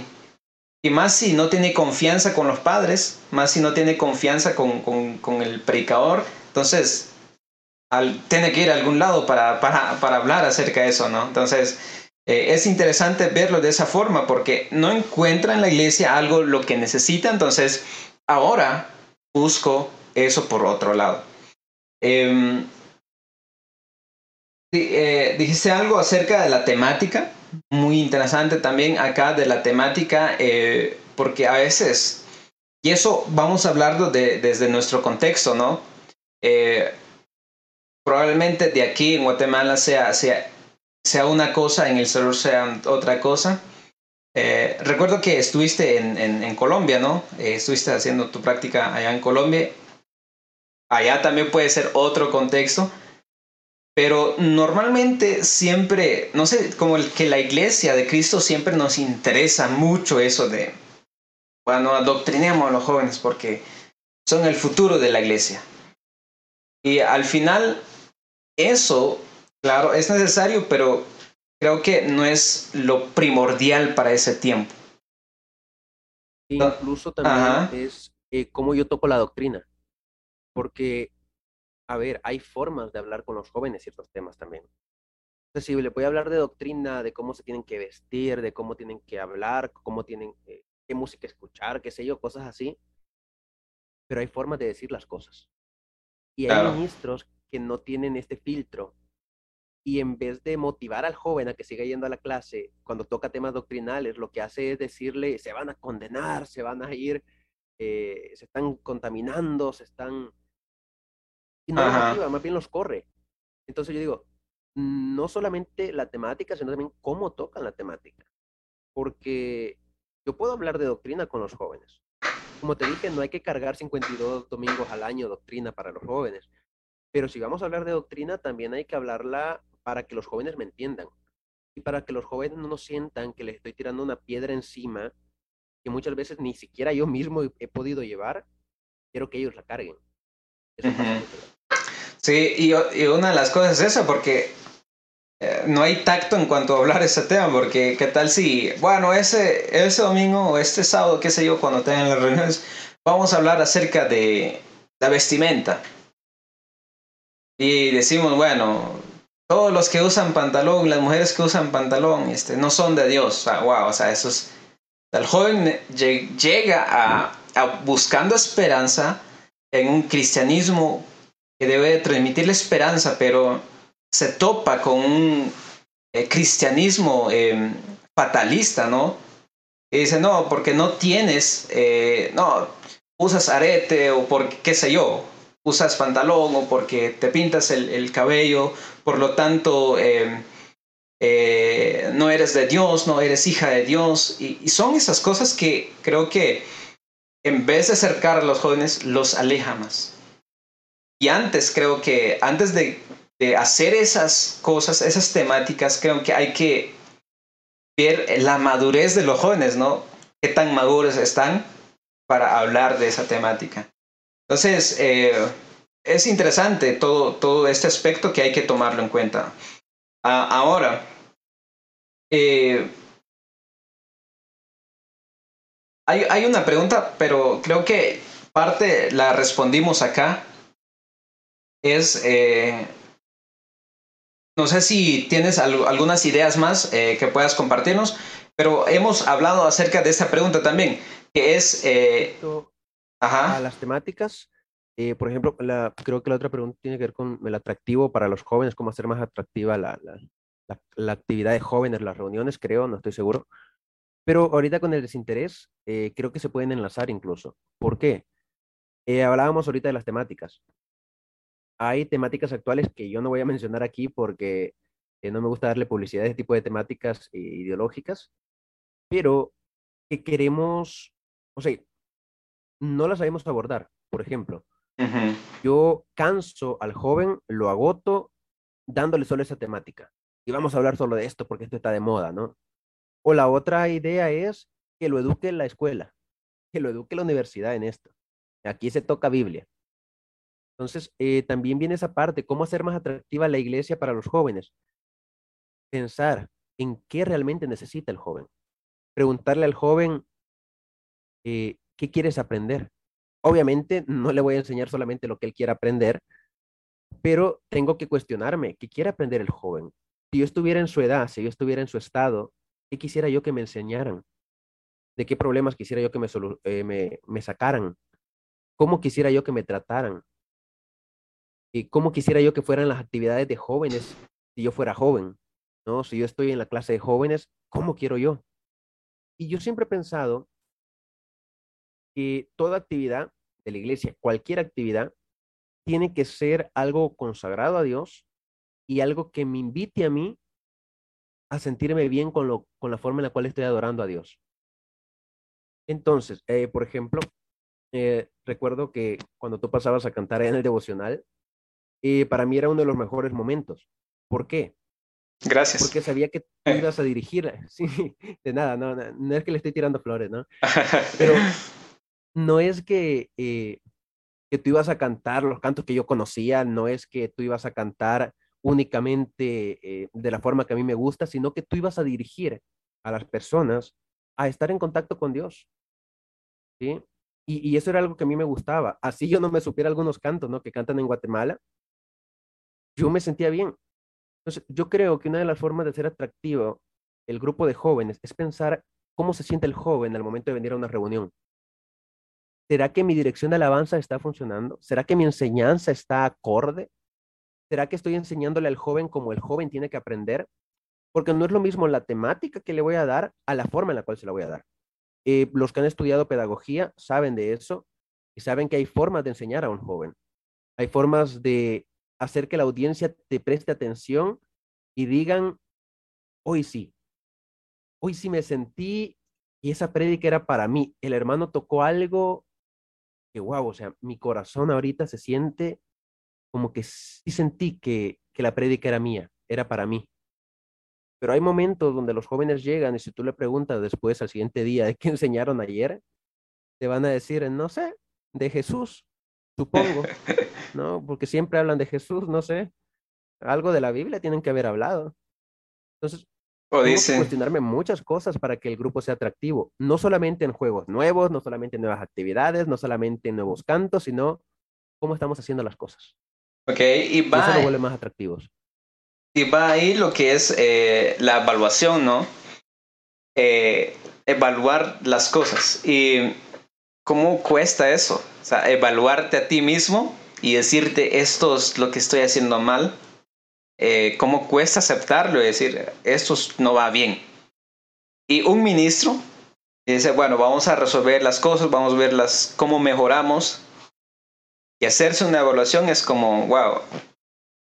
y más si no tiene confianza con los padres, más si no tiene confianza con, con, el predicador, entonces tiene que ir a algún lado para, para, para hablar acerca de eso, ¿no? Entonces eh, es interesante verlo de esa forma porque no encuentra en la iglesia algo lo que necesita, entonces ahora busco eso por otro lado. Em, eh, dijiste algo acerca de la temática muy interesante también acá de la temática, eh, porque a veces, y eso vamos a hablarlo de, desde nuestro contexto, ¿no? Eh, probablemente de aquí en Guatemala sea, sea, sea una cosa, en El Salvador sea otra cosa. Eh, recuerdo que estuviste en, en, en Colombia, ¿no? estuviste haciendo tu práctica allá en Colombia. Allá también puede ser otro contexto. Pero normalmente siempre, no sé, como el que la iglesia de Cristo siempre nos interesa mucho eso de, bueno, adoctrinemos a los jóvenes porque son el futuro de la iglesia. Y al final, eso, claro, es necesario, pero creo que no es lo primordial para ese tiempo. Incluso también es eh, cómo yo toco la doctrina. Porque a ver, hay formas de hablar con los jóvenes ciertos temas también. Entonces, si le voy a hablar de doctrina, de cómo se tienen que vestir, de cómo tienen que hablar, cómo tienen, eh, qué música escuchar, qué sé yo, cosas así. Pero hay formas de decir las cosas. Y hay ministros que no tienen este filtro. Y en vez de motivar al joven a que siga yendo a la clase, cuando toca temas doctrinales, lo que hace es decirle, se van a condenar, se van a ir, eh, se están contaminando, se están y no más bien los corre. Entonces yo digo, no solamente la temática, sino también cómo tocan la temática. Porque yo puedo hablar de doctrina con los jóvenes. Como te dije, no hay que cargar 52 domingos al año doctrina para los jóvenes. Pero si vamos a hablar de doctrina, también hay que hablarla para que los jóvenes me entiendan. Y para que los jóvenes no sientan que les estoy tirando una piedra encima que muchas veces ni siquiera yo mismo he podido llevar. Quiero que ellos la carguen. Eso Sí, y, una de las cosas es eso, porque eh, no hay tacto en cuanto a hablar ese tema, porque qué tal si, bueno, ese, ese domingo o este sábado, qué sé yo, cuando tengan las reuniones, vamos a hablar acerca de la vestimenta. Y decimos, bueno, todos los que usan pantalón, las mujeres que usan pantalón, este, no son de Dios. Sea, wow, o sea, eso es... El joven llega a, a buscando esperanza en un cristianismo que debe transmitirle esperanza, pero se topa con un eh, cristianismo em, fatalista, ¿no? Y dice, no, porque no tienes, eh, no, usas arete o porque, qué sé yo, usas pantalón o porque te pintas el, cabello, por lo tanto, em, eh, no eres de Dios, no eres hija de Dios. y, son esas cosas que creo que en vez de acercar a los jóvenes, los aleja más. Y antes creo que, antes de, hacer esas cosas, esas temáticas, creo que hay que ver la madurez de los jóvenes, ¿no? ¿Qué tan maduros están para hablar de esa temática? Entonces, eh, es interesante todo, todo este aspecto que hay que tomarlo en cuenta. ahora, eh, hay, hay, una pregunta, pero creo que parte la respondimos acá. Es, eh, no sé si tienes algunas ideas más eh, que puedas compartirnos, pero hemos hablado acerca de esta pregunta también, que es... A las temáticas, por ejemplo, la, creo que la otra pregunta tiene que ver con el atractivo para los jóvenes, cómo hacer más atractiva la, la, actividad de jóvenes, las reuniones, creo, no estoy seguro. Pero ahorita con el desinterés, eh, creo que se pueden enlazar incluso. ¿Por qué? Eh, hablábamos ahorita de las temáticas. Hay temáticas actuales que yo no voy a mencionar aquí porque eh, no me gusta darle publicidad a este tipo de temáticas ideológicas, pero que queremos, o sea, no las sabemos abordar. Por ejemplo, yo canso al joven, lo agoto dándole solo esa temática y vamos a hablar solo de esto porque esto está de moda, ¿no? O la otra idea es que lo eduque la escuela, que lo eduque la universidad en esto. Aquí se toca Biblia. Entonces, eh, también viene esa parte, cómo hacer más atractiva la iglesia para los jóvenes. Pensar en qué realmente necesita el joven. Preguntarle al joven, eh, ¿qué quieres aprender? Obviamente, no le voy a enseñar solamente lo que él quiera aprender, pero tengo que cuestionarme, ¿qué quiere aprender el joven? si yo estuviera en su edad, si yo estuviera en su estado, ¿qué quisiera yo que me enseñaran? ¿De qué problemas quisiera yo que me, eh, sacaran? ¿Cómo quisiera yo que me trataran? ¿Y cómo quisiera yo que fueran las actividades de jóvenes si yo fuera joven? ¿No? Si yo estoy en la clase de jóvenes, ¿cómo quiero yo? Y yo siempre he pensado que toda actividad de la iglesia, cualquier actividad, tiene que ser algo consagrado a Dios y algo que me invite a mí a sentirme bien con, lo, con la forma en la cual estoy adorando a Dios. Entonces, eh, por ejemplo, eh, recuerdo que cuando tú pasabas a cantar en el devocional, eh, para mí era uno de los mejores momentos. ¿Por qué? Gracias. Porque sabía que tú ibas a dirigir. Sí, de nada, no, no, es que le estoy tirando flores, ¿no? Pero no es que, que tú ibas a cantar los cantos que yo conocía, no es que tú ibas a cantar únicamente eh, de la forma que a mí me gusta, sino que tú ibas a dirigir a las personas a estar en contacto con Dios. ¿sí? Y, eso era algo que a mí me gustaba. Así yo no me supiera algunos cantos, ¿no? Que cantan en Guatemala. Yo me sentía bien. Entonces, yo creo que una de las formas de ser atractivo el grupo de jóvenes es pensar cómo se siente el joven al momento de venir a una reunión. ¿Será que mi dirección de alabanza está funcionando? ¿Será que mi enseñanza está acorde? ¿Será que estoy enseñándole al joven como el joven tiene que aprender? Porque no es lo mismo la temática que le voy a dar a la forma en la cual se la voy a dar. Eh, los que han estudiado pedagogía saben de eso y saben que hay formas de enseñar a un joven. Hay formas de hacer que la audiencia te preste atención y digan, hoy sí, hoy sí me sentí y esa prédica era para mí. El hermano tocó algo que, wow, o sea, mi corazón ahorita se siente como que sí sentí que, que la prédica era mía, era para mí. Pero hay momentos donde los jóvenes llegan y si tú le preguntas después al siguiente día de qué enseñaron ayer, te van a decir, no sé, de Jesús, supongo, ¿no? Porque siempre hablan de Jesús, no sé, algo de la Biblia tienen que haber hablado. Entonces, o tengo que cuestionarme muchas cosas para que el grupo sea atractivo, no solamente en juegos nuevos, no solamente en nuevas actividades, no solamente en nuevos cantos, sino cómo estamos haciendo las cosas. Ok, y va. Eso lo vuelve más atractivos. Y va ahí lo que es eh, la evaluación, ¿no? Eh, evaluar las cosas. Y cómo cuesta eso. O sea, evaluarte a ti mismo y decirte esto es lo que estoy haciendo mal. Eh, cómo cuesta aceptarlo y decir esto no va bien. Y un ministro dice, bueno, vamos a resolver las cosas, vamos a ver las, cómo mejoramos y hacerse una evaluación es como, wow,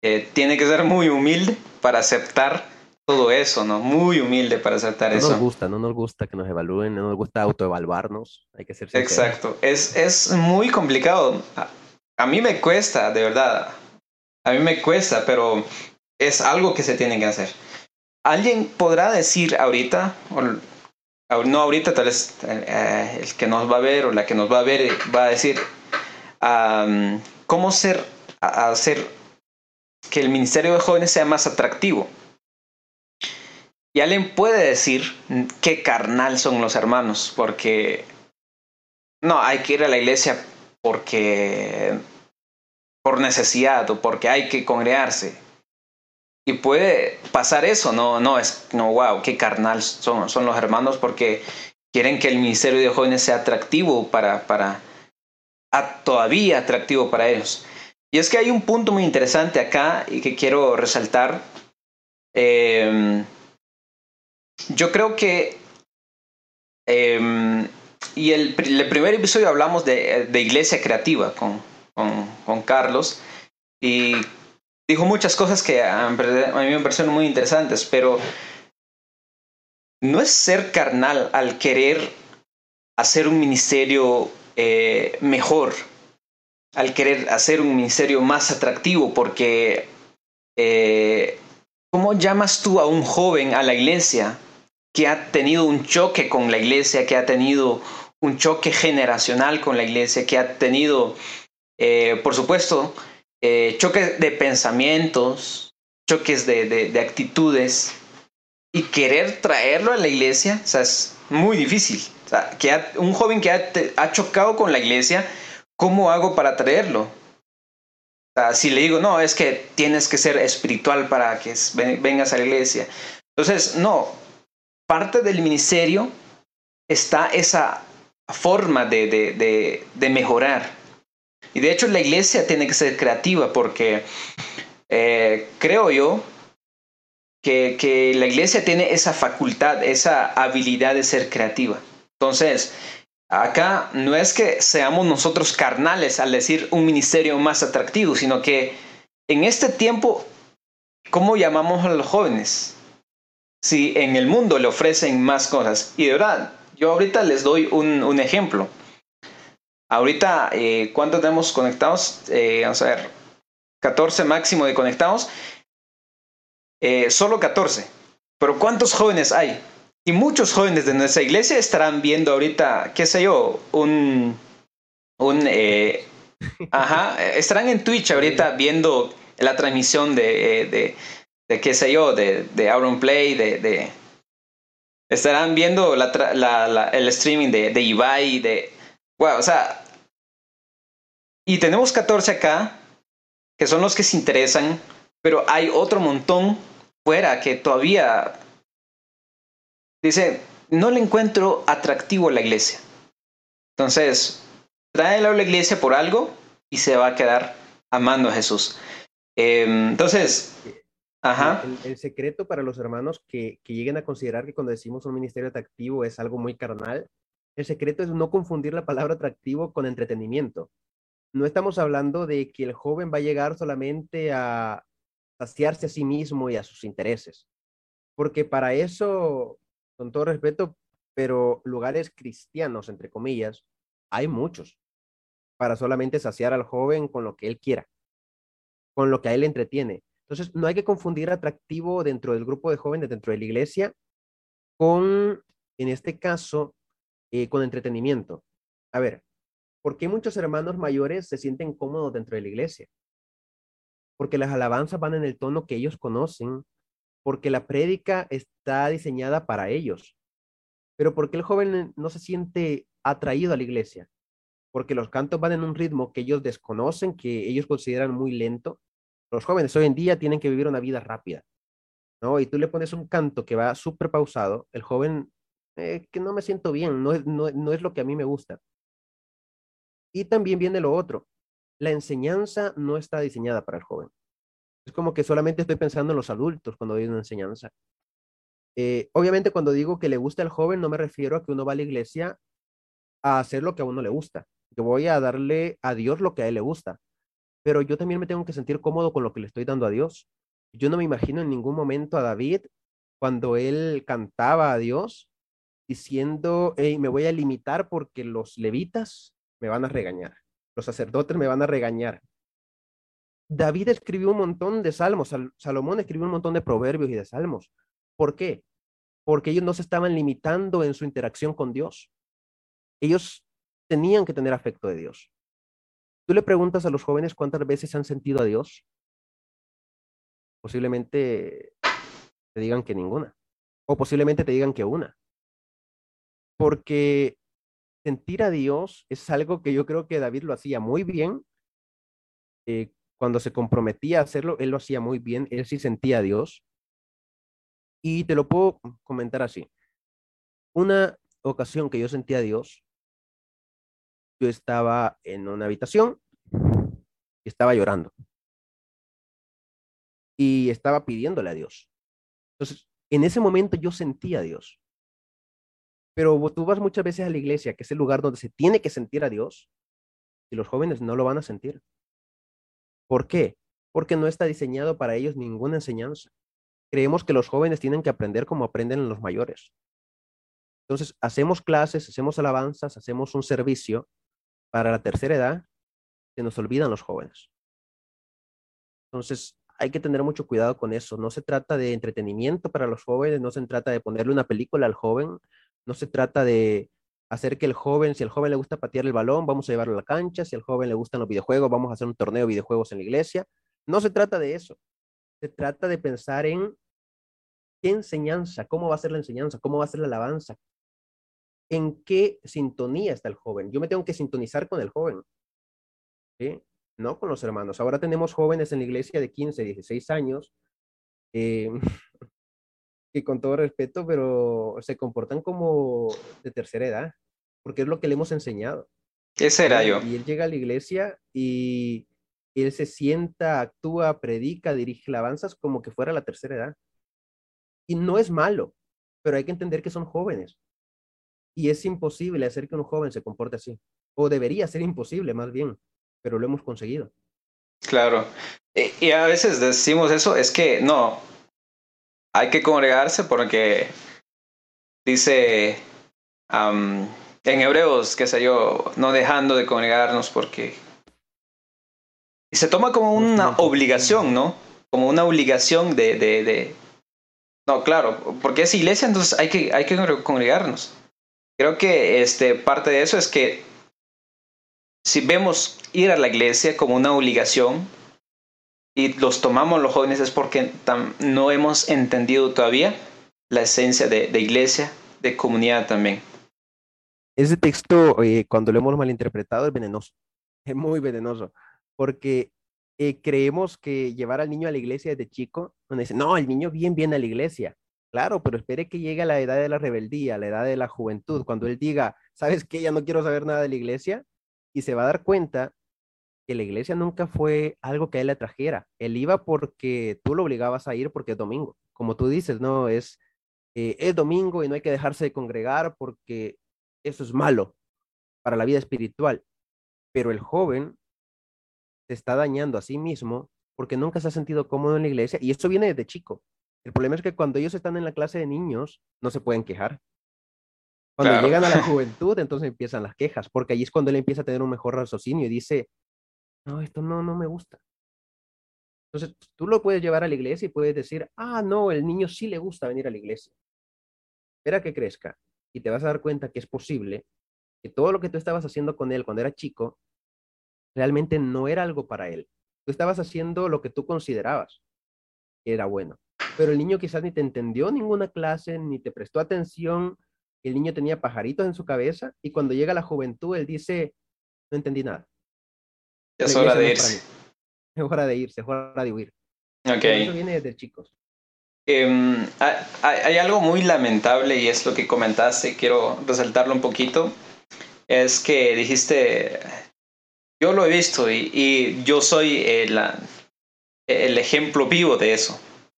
eh, tiene que ser muy humilde para aceptar todo eso, ¿no? Muy humilde para aceptar eso. No nos gusta, no nos gusta que nos evalúen, no nos gusta autoevaluarnos, hay que ser sinceros. Exacto, es, es muy complicado. A, a, mí me cuesta, de verdad, a mí me cuesta, pero es algo que se tiene que hacer. alguien podrá decir ahorita, o no ahorita, tal vez eh, el que nos va a ver o la que nos va a ver va a decir, ¿cómo ser, hacer que el Ministerio de Jóvenes sea más atractivo? Y alguien puede decir qué carnal son los hermanos, porque no, hay que ir a la iglesia porque por necesidad o porque hay que congregarse. Y puede pasar eso, no, no es, no, wow, qué carnal son, son los hermanos porque quieren que el ministerio de jóvenes sea atractivo para, para, todavía atractivo para ellos. Y es que hay un punto muy interesante acá y que quiero resaltar. Em, yo creo que, em, y el, el, primer episodio hablamos de, de iglesia creativa con, con, con, Carlos y dijo muchas cosas que a, mí me parecieron muy interesantes, pero no es ser carnal al querer hacer un ministerio eh, mejor, al querer hacer un ministerio más atractivo, porque eh, ¿cómo llamas tú a un joven a la iglesia que ha tenido un choque con la iglesia, que ha tenido un choque generacional con la iglesia, que ha tenido, eh, por supuesto, eh, choques de pensamientos, choques de, de, actitudes, y querer traerlo a la iglesia, o sea, es muy difícil. Que un joven que ha, ha, chocado con la iglesia, ¿cómo hago para traerlo? O si le digo, no, es que tienes que ser espiritual para que vengas a la iglesia. Entonces, no, parte del ministerio está esa forma de, de, mejorar. Y de hecho la iglesia tiene que ser creativa porque eh, creo yo que, que, la iglesia tiene esa facultad, esa habilidad de ser creativa. Entonces, acá no es que seamos nosotros carnales al decir un ministerio más atractivo, sino que en este tiempo, ¿cómo llamamos a los jóvenes? Si en el mundo le ofrecen más cosas. Y de verdad, yo ahorita les doy un, un ejemplo. Ahorita, eh, ¿cuántos tenemos conectados? Eh, vamos a ver, 14 máximo de conectados. Eh, solo 14. Pero ¿cuántos jóvenes hay? Y muchos jóvenes de nuestra iglesia estarán viendo ahorita, qué sé yo, un... un ajá, estarán en Twitch ahorita viendo la transmisión de, de de qué sé yo, de, de Auron Play, de, de, estarán viendo la, la, el streaming de, de Ibai, de, bueno, o sea, y tenemos 14 acá, que son los que se interesan, pero hay otro montón fuera que todavía dice, no le encuentro atractivo a la iglesia. Entonces, tráelo a la iglesia por algo y se va a quedar amando a Jesús. Eh, entonces, Ajá. El, secreto para los hermanos que, que, lleguen a considerar que cuando decimos un ministerio atractivo es algo muy carnal, el secreto es no confundir la palabra atractivo con entretenimiento. No estamos hablando de que el joven va a llegar solamente a saciarse a sí mismo y a sus intereses, porque para eso, con todo respeto, pero lugares cristianos, entre comillas, hay muchos, para solamente saciar al joven con lo que él quiera, con lo que a él entretiene entonces, no hay que confundir atractivo dentro del grupo de jóvenes, dentro de la iglesia, con, en este caso, eh, con entretenimiento. A ver, ¿por qué muchos hermanos mayores se sienten cómodos dentro de la iglesia? Porque las alabanzas van en el tono que ellos conocen, porque la prédica está diseñada para ellos. Pero ¿por qué el joven no se siente atraído a la iglesia? Porque los cantos van en un ritmo que ellos desconocen, que ellos consideran muy lento, los jóvenes hoy en día tienen que vivir una vida rápida, ¿no? Y tú le pones un canto que va súper pausado, el joven, eh, que no me siento bien, no no, no es lo que a mí me gusta. Y también viene lo otro, la enseñanza no está diseñada para el joven. Es como que solamente estoy pensando en los adultos cuando doy una enseñanza. Eh, obviamente cuando digo que le gusta al joven, no me refiero a que uno va a la iglesia a hacer lo que a uno le gusta. Yo voy a darle a Dios lo que a él le gusta pero yo también me tengo que sentir cómodo con lo que le estoy dando a Dios. Yo no me imagino en ningún momento a David cuando él cantaba a Dios diciendo, hey, me voy a limitar porque los levitas me van a regañar, los sacerdotes me van a regañar. David escribió un montón de salmos, Salomón escribió un montón de proverbios y de salmos, ¿Por qué? Porque ellos no se estaban limitando en su interacción con Dios. Ellos tenían que tener afecto de Dios. Tú le preguntas a los jóvenes cuántas veces han sentido a Dios. Posiblemente te digan que ninguna. O posiblemente te digan que una. Porque sentir a Dios es algo que yo creo que David lo hacía muy bien. Eh, cuando se comprometía a hacerlo, él lo hacía muy bien. Él sí sentía a Dios. Y te lo puedo comentar así. Una ocasión que yo sentía a Dios, yo estaba en una habitación y estaba llorando. Y estaba pidiéndole a Dios. Entonces, en ese momento yo sentía a Dios. Pero tú vas muchas veces a la iglesia, que es el lugar donde se tiene que sentir a Dios, y los jóvenes no lo van a sentir. ¿Por qué? Porque no está diseñado para ellos ninguna enseñanza. Creemos que los jóvenes tienen que aprender como aprenden los mayores. Entonces, hacemos clases, hacemos alabanzas, hacemos un servicio para la tercera edad, se nos olvidan los jóvenes. Entonces, hay que tener mucho cuidado con eso. No se trata de entretenimiento para los jóvenes, no se trata de ponerle una película al joven, no se trata de hacer que el joven, si al joven le gusta patear el balón, vamos a llevarlo a la cancha, si al joven le gustan los videojuegos, vamos a hacer un torneo de videojuegos en la iglesia. No se trata de eso. Se trata de pensar en qué enseñanza, cómo va a ser la enseñanza, cómo va a ser la alabanza, en qué sintonía está el joven. Yo me tengo que sintonizar con el joven, ¿sí? no con los hermanos. Ahora tenemos jóvenes en la iglesia de 15, 16 años, eh, y con todo respeto, pero se comportan como de tercera edad, porque es lo que le hemos enseñado. Ese era yo. Y él llega a la iglesia y él se sienta, actúa, predica, dirige alabanzas como que fuera la tercera edad. Y no es malo, pero hay que entender que son jóvenes. Y es imposible hacer que un joven se comporte así. O debería ser imposible, más bien, pero lo hemos conseguido. Claro. Y a veces decimos eso, es que no, hay que congregarse porque dice en Hebreos, qué sé yo, no dejando de congregarnos porque... Y se toma como una obligación, ¿no? Como una obligación de, de, de... No, claro, porque es iglesia, entonces hay que, hay que congregarnos. Creo que este, parte de eso es que si vemos ir a la iglesia como una obligación, y los tomamos los jóvenes es porque no hemos entendido todavía la esencia de, de iglesia, de comunidad también. Ese texto, eh, cuando lo hemos malinterpretado, es venenoso, es muy venenoso, porque eh, creemos que llevar al niño a la iglesia desde chico, donde dice, no, el niño bien viene a la iglesia. Claro, pero espere que llegue a la edad de la rebeldía, la edad de la juventud, cuando él diga, ¿sabes qué? Ya no quiero saber nada de la iglesia, y se va a dar cuenta que la iglesia nunca fue algo que a él le trajera. Él iba porque tú lo obligabas a ir porque es domingo. Como tú dices, no, es, eh, es domingo y no hay que dejarse de congregar porque eso es malo para la vida espiritual. Pero el joven se está dañando a sí mismo porque nunca se ha sentido cómodo en la iglesia y esto viene desde chico. El problema es que cuando ellos están en la clase de niños, no se pueden quejar. Cuando llegan a la juventud, entonces empiezan las quejas, porque allí es cuando él empieza a tener un mejor raciocinio y dice, no, esto no, no me gusta. Entonces, tú lo puedes llevar a la iglesia y puedes decir, ah, no, el niño sí le gusta venir a la iglesia. Espera que crezca y te vas a dar cuenta que es posible que todo lo que tú estabas haciendo con él cuando era chico realmente no era algo para él. Tú estabas haciendo lo que tú considerabas que era bueno. Pero el niño quizás ni te entendió ninguna clase, ni te prestó atención. El niño tenía pajaritos en su cabeza y cuando llega la juventud, él dice, no entendí nada. Es hora de irse. Es hora de irse, es hora de huir. Ok. Eso viene desde chicos. Em, hay, algo muy lamentable y es lo que comentaste, quiero resaltarlo un poquito. Es que dijiste, yo lo he visto y, yo soy el, el ejemplo vivo de eso,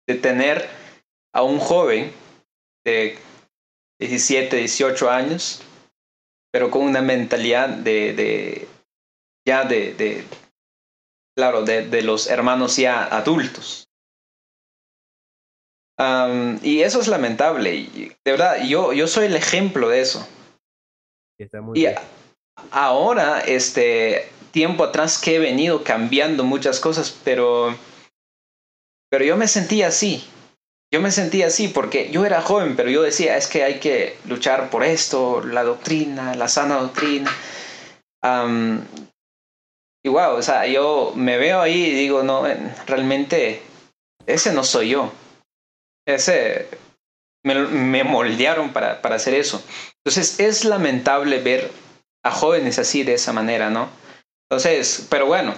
de tener a un joven de 17, 18 años, pero con una mentalidad de, ya de, de claro, de, de, los hermanos ya adultos. y eso es lamentable. De verdad, yo, yo soy el ejemplo de eso. y ahora, este tiempo atrás que he venido cambiando muchas cosas, pero, pero yo me sentía así. yo me sentía así porque yo era joven, pero yo decía, es que hay que luchar por esto, la doctrina, la sana doctrina. y wow, o sea, yo me veo ahí y digo, no, realmente ese no soy yo. Ese me, me moldearon para, para hacer eso. Entonces es lamentable ver a jóvenes así de esa manera, ¿no? Entonces, pero bueno,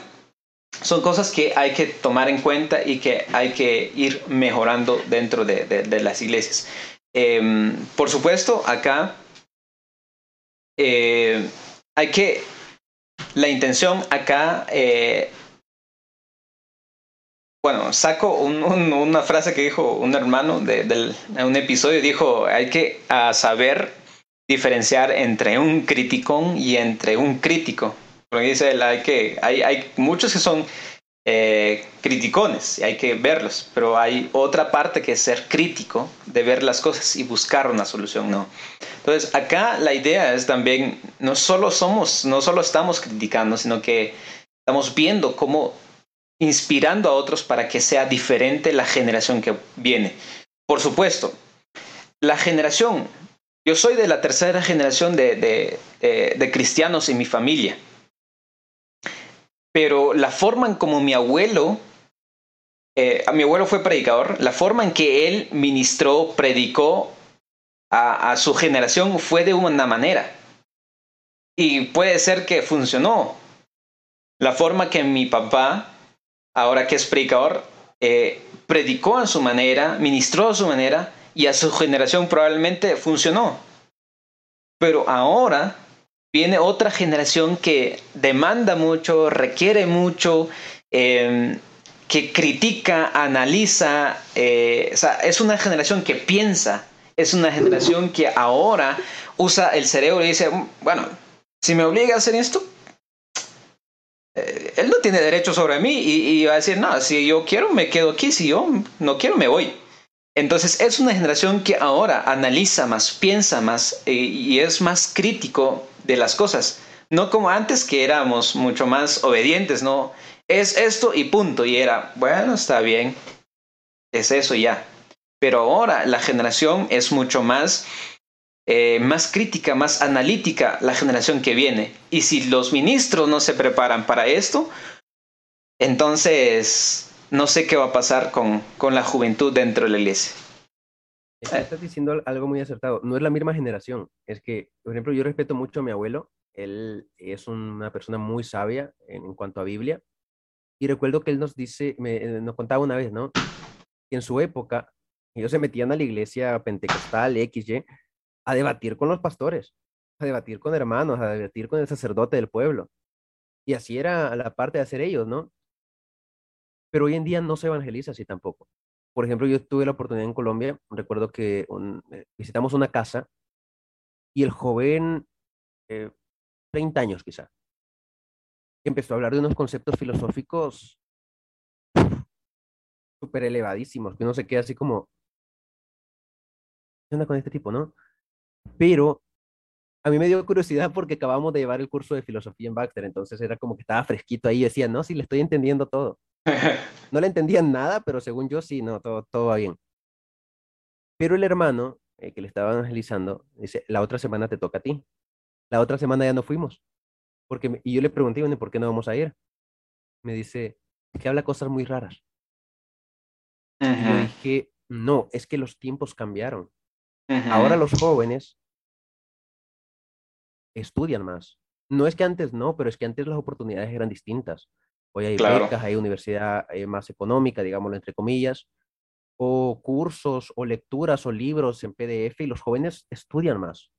son cosas que hay que tomar en cuenta y que hay que ir mejorando dentro de, las iglesias. Em, por supuesto, acá eh, hay que, la intención acá, eh, bueno, saco una frase que dijo un hermano de, un episodio, dijo, hay que saber diferenciar entre un criticón y entre un crítico. Porque dice él, hay, que, hay, hay muchos que son eh, criticones y hay que verlos, pero hay otra parte que es ser crítico, de ver las cosas y buscar una solución, ¿no? Entonces, acá la idea es también, no solo somos, no solo estamos criticando, sino que estamos viendo cómo inspirando a otros para que sea diferente la generación que viene. Por supuesto, la generación, yo soy de la tercera generación de, de, de cristianos en mi familia pero la forma en como mi abuelo, eh, mi abuelo fue predicador, la forma en que él ministró, predicó a, su generación fue de una manera. Y puede ser que funcionó. La forma que mi papá, ahora que es predicador, eh, predicó a su manera, ministró a su manera y a su generación probablemente funcionó. Pero ahora viene otra generación que demanda mucho, requiere mucho, em, que critica, analiza, eh, o sea, es una generación que piensa, es una generación que ahora usa el cerebro y dice, mm, bueno, si me obliga a hacer esto, eh, él no tiene derecho sobre mí y, va a decir, no, si yo quiero me quedo aquí, si yo no quiero me voy. Entonces es una generación que ahora analiza más, piensa más eh, y es más crítico de las cosas. No como antes que éramos mucho más obedientes, ¿no? Es esto y punto. Y era, bueno, está bien. Es eso ya. Pero ahora la generación es mucho más, eh, más crítica, más analítica, la generación que viene. Y si los ministros no se preparan para esto, entonces no sé qué va a pasar con, con la juventud dentro de la iglesia. Estás diciendo algo muy acertado. No es la misma generación. Es que, por ejemplo, yo respeto mucho a mi abuelo. Él es una persona muy sabia en, cuanto a Biblia. Y recuerdo que él nos dice, me, eh, nos contaba una vez, ¿no? Que en su época, ellos se metían a la iglesia pentecostal, XY, a debatir con los pastores, a debatir con hermanos, a debatir con el sacerdote del pueblo. Y así era la parte de hacer ellos, ¿no? Pero hoy en día no se evangeliza así tampoco por ejemplo, yo tuve la oportunidad en Colombia, recuerdo que eh, visitamos una casa y el joven, 30 eh, años quizá, empezó a hablar de unos conceptos filosóficos súper elevadísimos, que uno se queda así como, ¿qué onda con este tipo, no? Pero a mí me dio curiosidad porque acabamos de llevar el curso de filosofía en Baxter, entonces era como que estaba fresquito ahí decía, no, sí, le estoy entendiendo todo. No le entendían nada, pero según yo sí, no, todo, todo va bien. Pero el hermano eh, que le estaba evangelizando dice, la otra semana te toca a ti. La otra semana ya no fuimos. Porque, y yo le pregunté, ¿por qué no vamos a ir? Me dice, que habla cosas muy raras. Y yo dije, no, es que los tiempos cambiaron. Ahora los jóvenes estudian más. No es que antes no, pero es que antes las oportunidades eran distintas. Hoy hay becas, hay universidad eh, más económica, digámoslo entre comillas, o cursos o lecturas o libros en PDF y los jóvenes estudian más.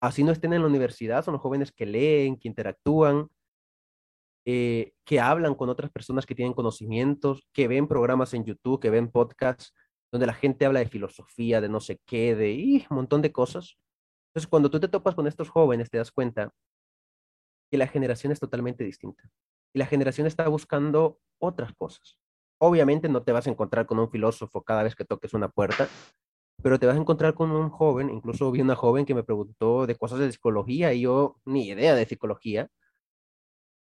Así no estén en la universidad, son los jóvenes que leen, que interactúan, eh, que hablan con otras personas que tienen conocimientos, que ven programas en YouTube, que ven podcasts donde la gente habla de filosofía, de no sé qué, de un montón de cosas. Entonces, cuando tú te topas con estos jóvenes, te das cuenta que la generación es totalmente distinta y la generación está buscando otras cosas. Obviamente no te vas a encontrar con un filósofo cada vez que toques una puerta, pero te vas a encontrar con un joven, incluso vi una joven que me preguntó de cosas de psicología y yo ni idea de psicología,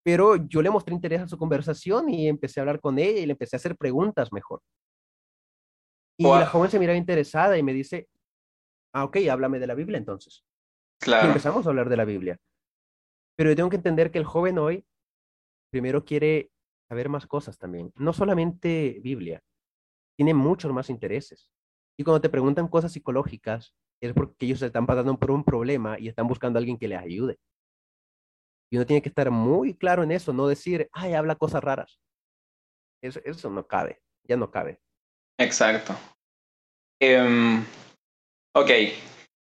pero yo le mostré interés a su conversación y empecé a hablar con ella y le empecé a hacer preguntas mejor. Y la joven se mira interesada y me dice, ah, ok, háblame de la Biblia entonces. Claro. Y empezamos a hablar de la Biblia. Pero yo tengo que entender que el joven hoy primero quiere saber más cosas también. No solamente Biblia, tiene muchos más intereses. Y cuando te preguntan cosas psicológicas, es porque ellos están pasando por un problema y están buscando a alguien que les ayude. Y uno tiene que estar muy claro en eso, no decir, ay, habla cosas raras. Eso, no cabe, ya no cabe. Exacto. Um, ok.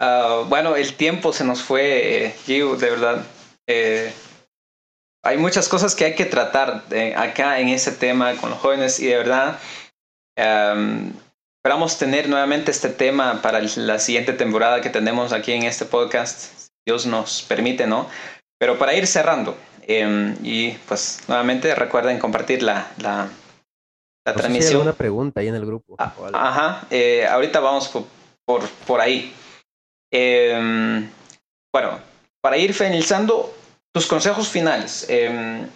Uh, bueno, el tiempo se nos fue, eh, de verdad. Eh, hay muchas cosas que hay que tratar acá en ese tema con los jóvenes y de verdad um, esperamos tener nuevamente este tema para la siguiente temporada que tenemos aquí en este podcast. Dios nos permite, ¿no? Pero para ir cerrando, em, y pues nuevamente recuerden compartir la, la, la transmisión. una pregunta ahí en el grupo. Ah, ajá, eh, ahorita vamos por, por, ahí. Em, bueno, para ir finalizando, consejos finales. Em,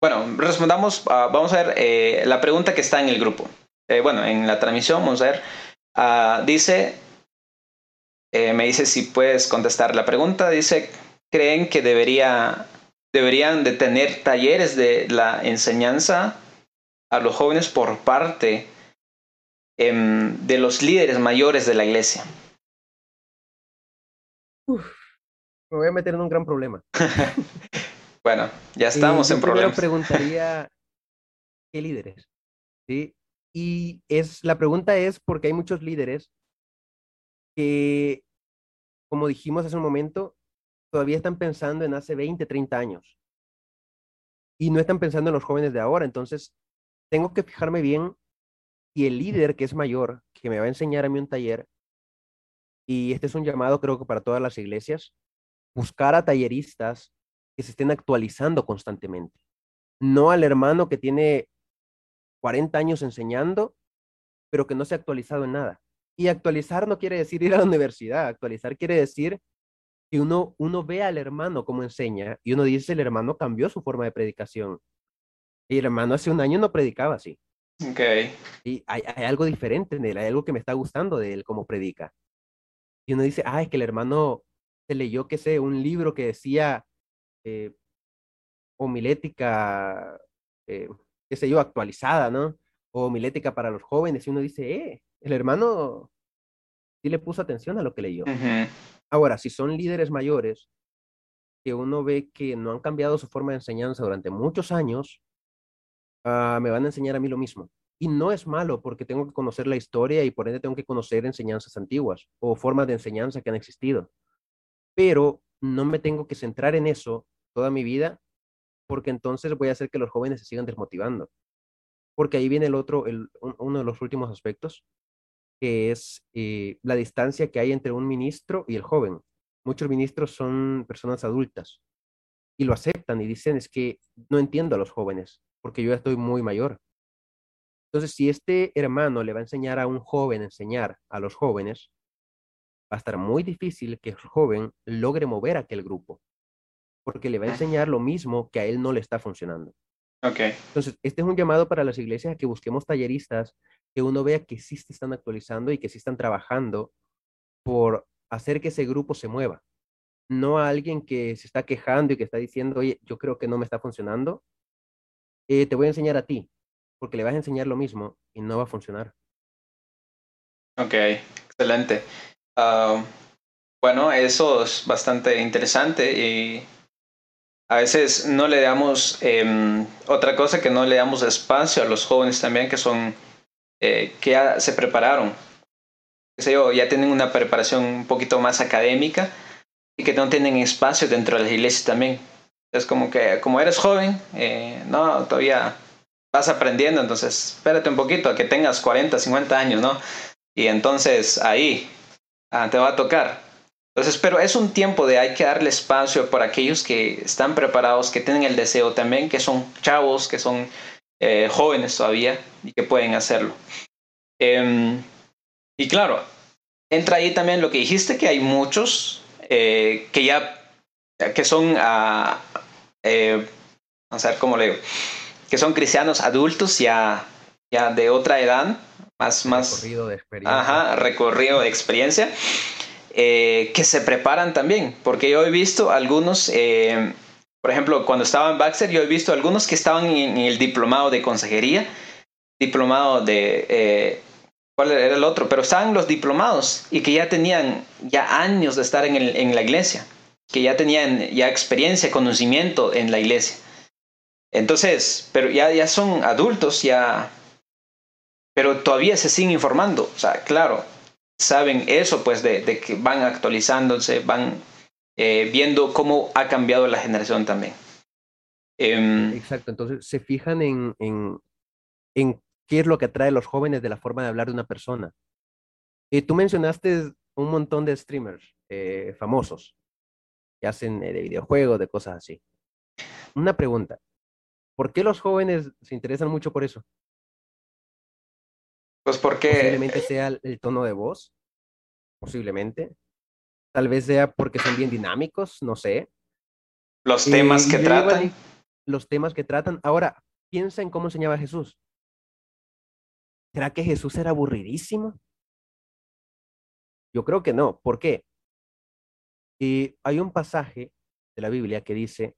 bueno, respondamos, vamos a ver eh, la pregunta que está en el grupo. Eh, bueno, en la transmisión, vamos a ver. Ah, dice, me dice si puedes contestar la pregunta. Dice, creen que debería, deberían de tener talleres de la enseñanza a los jóvenes por parte em, de los líderes mayores de la iglesia? Me voy a meter en un gran problema. bueno, ya estamos en problemas. Primero preguntaría, ¿qué líderes? ¿Sí? Y es, la pregunta es porque hay muchos líderes que, como dijimos hace un momento, todavía están pensando en hace 20, 30 años. Y no están pensando en los jóvenes de ahora. Entonces, tengo que fijarme bien si el líder que es mayor, que me va a enseñar a mí un taller, y este es un llamado creo que para todas las iglesias, buscar a talleristas que se estén actualizando constantemente. No al hermano que tiene 40 años enseñando, pero que no se ha actualizado en nada. Y actualizar no quiere decir ir a la universidad, actualizar quiere decir que uno, uno ve al hermano como enseña y uno dice, el hermano cambió su forma de predicación. Y el hermano hace un año no predicaba así. Ok. Y hay, hay, algo diferente en él, hay algo que me está gustando de él como predica. Y uno dice, ah, es que el hermano se leyó, qué sé, un libro que decía eh, homilética, eh, qué sé yo, actualizada, ¿no? O homilética para los jóvenes. Y uno dice, eh, el hermano sí le puso atención a lo que leyó. Ahora, si son líderes mayores que uno ve que no han cambiado su forma de enseñanza durante muchos años, uh, me van a enseñar a mí lo mismo. Y no es malo porque tengo que conocer la historia y por ende tengo que conocer enseñanzas antiguas o formas de enseñanza que han existido. Pero no me tengo que centrar en eso toda mi vida porque entonces voy a hacer que los jóvenes se sigan desmotivando. Porque ahí viene el otro, el, uno de los últimos aspectos, que es eh, la distancia que hay entre un ministro y el joven. Muchos ministros son personas adultas y lo aceptan y dicen es que no entiendo a los jóvenes porque yo ya estoy muy mayor. Entonces, si este hermano le va a enseñar a un joven enseñar a los jóvenes, va a estar muy difícil que el joven logre mover aquel grupo, porque le va a enseñar lo mismo que a él no le está funcionando. Okay. Entonces, este es un llamado para las iglesias a que busquemos talleristas que uno vea que sí se están actualizando y que sí están trabajando por hacer que ese grupo se mueva. No a alguien que se está quejando y que está diciendo, oye, yo creo que no me está funcionando, eh, te voy a enseñar a ti, porque le vas a enseñar lo mismo y no va a funcionar. Ok, excelente. Ah, bueno, eso es bastante interesante y a veces no le damos, em, otra cosa que no le damos espacio a los jóvenes también que son eh, que ya se prepararon, yo, ya tienen una preparación un poquito más académica y que no tienen espacio dentro de las iglesias también. Es como que, como eres joven, eh, no, todavía vas aprendiendo, entonces espérate un poquito a que tengas 40, 50 años, ¿no? Y entonces ahí ah, te va a tocar. Entonces, pero es un tiempo de hay que darle espacio por aquellos que están preparados, que tienen el deseo también, que son chavos, que son eh, jóvenes todavía y que pueden hacerlo. Em, y claro, entra ahí también lo que dijiste, que hay muchos eh, que ya, que son, uh, a ver cómo le digo, que son cristianos adultos ya, ya de otra edad, más, más... Recorrido de experiencia. Ajá, recorrido de experiencia. Eh, que se preparan también, porque yo he visto algunos, eh, por ejemplo, cuando estaba en Baxter, yo he visto algunos que estaban en, el diplomado de consejería, diplomado de, eh, ¿cuál era el otro? Pero estaban los diplomados y que ya tenían ya años de estar en, el, en la iglesia, que ya tenían ya experiencia, conocimiento en la iglesia. Entonces, pero ya, ya son adultos, ya, pero todavía se siguen informando. O sea, claro, saben eso, pues de, que van actualizándose, van eh, viendo cómo ha cambiado la generación también. Em, Exacto, entonces se fijan en, en, en, qué es lo que atrae a los jóvenes de la forma de hablar de una persona. Y tú mencionaste un montón de streamers eh, famosos que hacen eh, de videojuegos, de cosas así. Una pregunta, ¿por qué los jóvenes se interesan mucho por eso? Pues porque... Posiblemente sea el tono de voz, posiblemente. Tal vez sea porque son bien dinámicos, no sé. Los temas que tratan. Los temas que tratan. Ahora, piensa en cómo enseñaba Jesús. ¿Será que Jesús era aburridísimo? Yo creo que no. ¿Por qué? Y hay un pasaje de la Biblia que dice,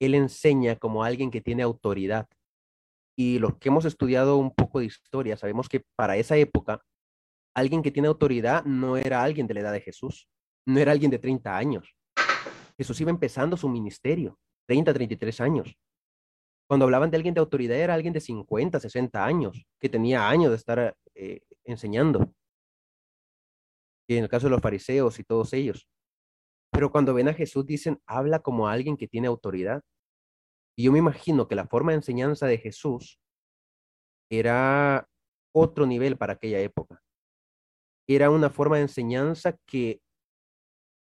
Él enseña como alguien que tiene autoridad. Y los que hemos estudiado un poco de historia, sabemos que para esa época, alguien que tiene autoridad no era alguien de la edad de Jesús, no era alguien de 30 años. Jesús iba empezando su ministerio, 30, 33 años. Cuando hablaban de alguien de autoridad era alguien de 50, 60 años, que tenía años de estar eh, enseñando. Y en el caso de los fariseos y todos ellos. Pero cuando ven a Jesús dicen, habla como alguien que tiene autoridad. Y yo me imagino que la forma de enseñanza de Jesús era otro nivel para aquella época. Era una forma de enseñanza que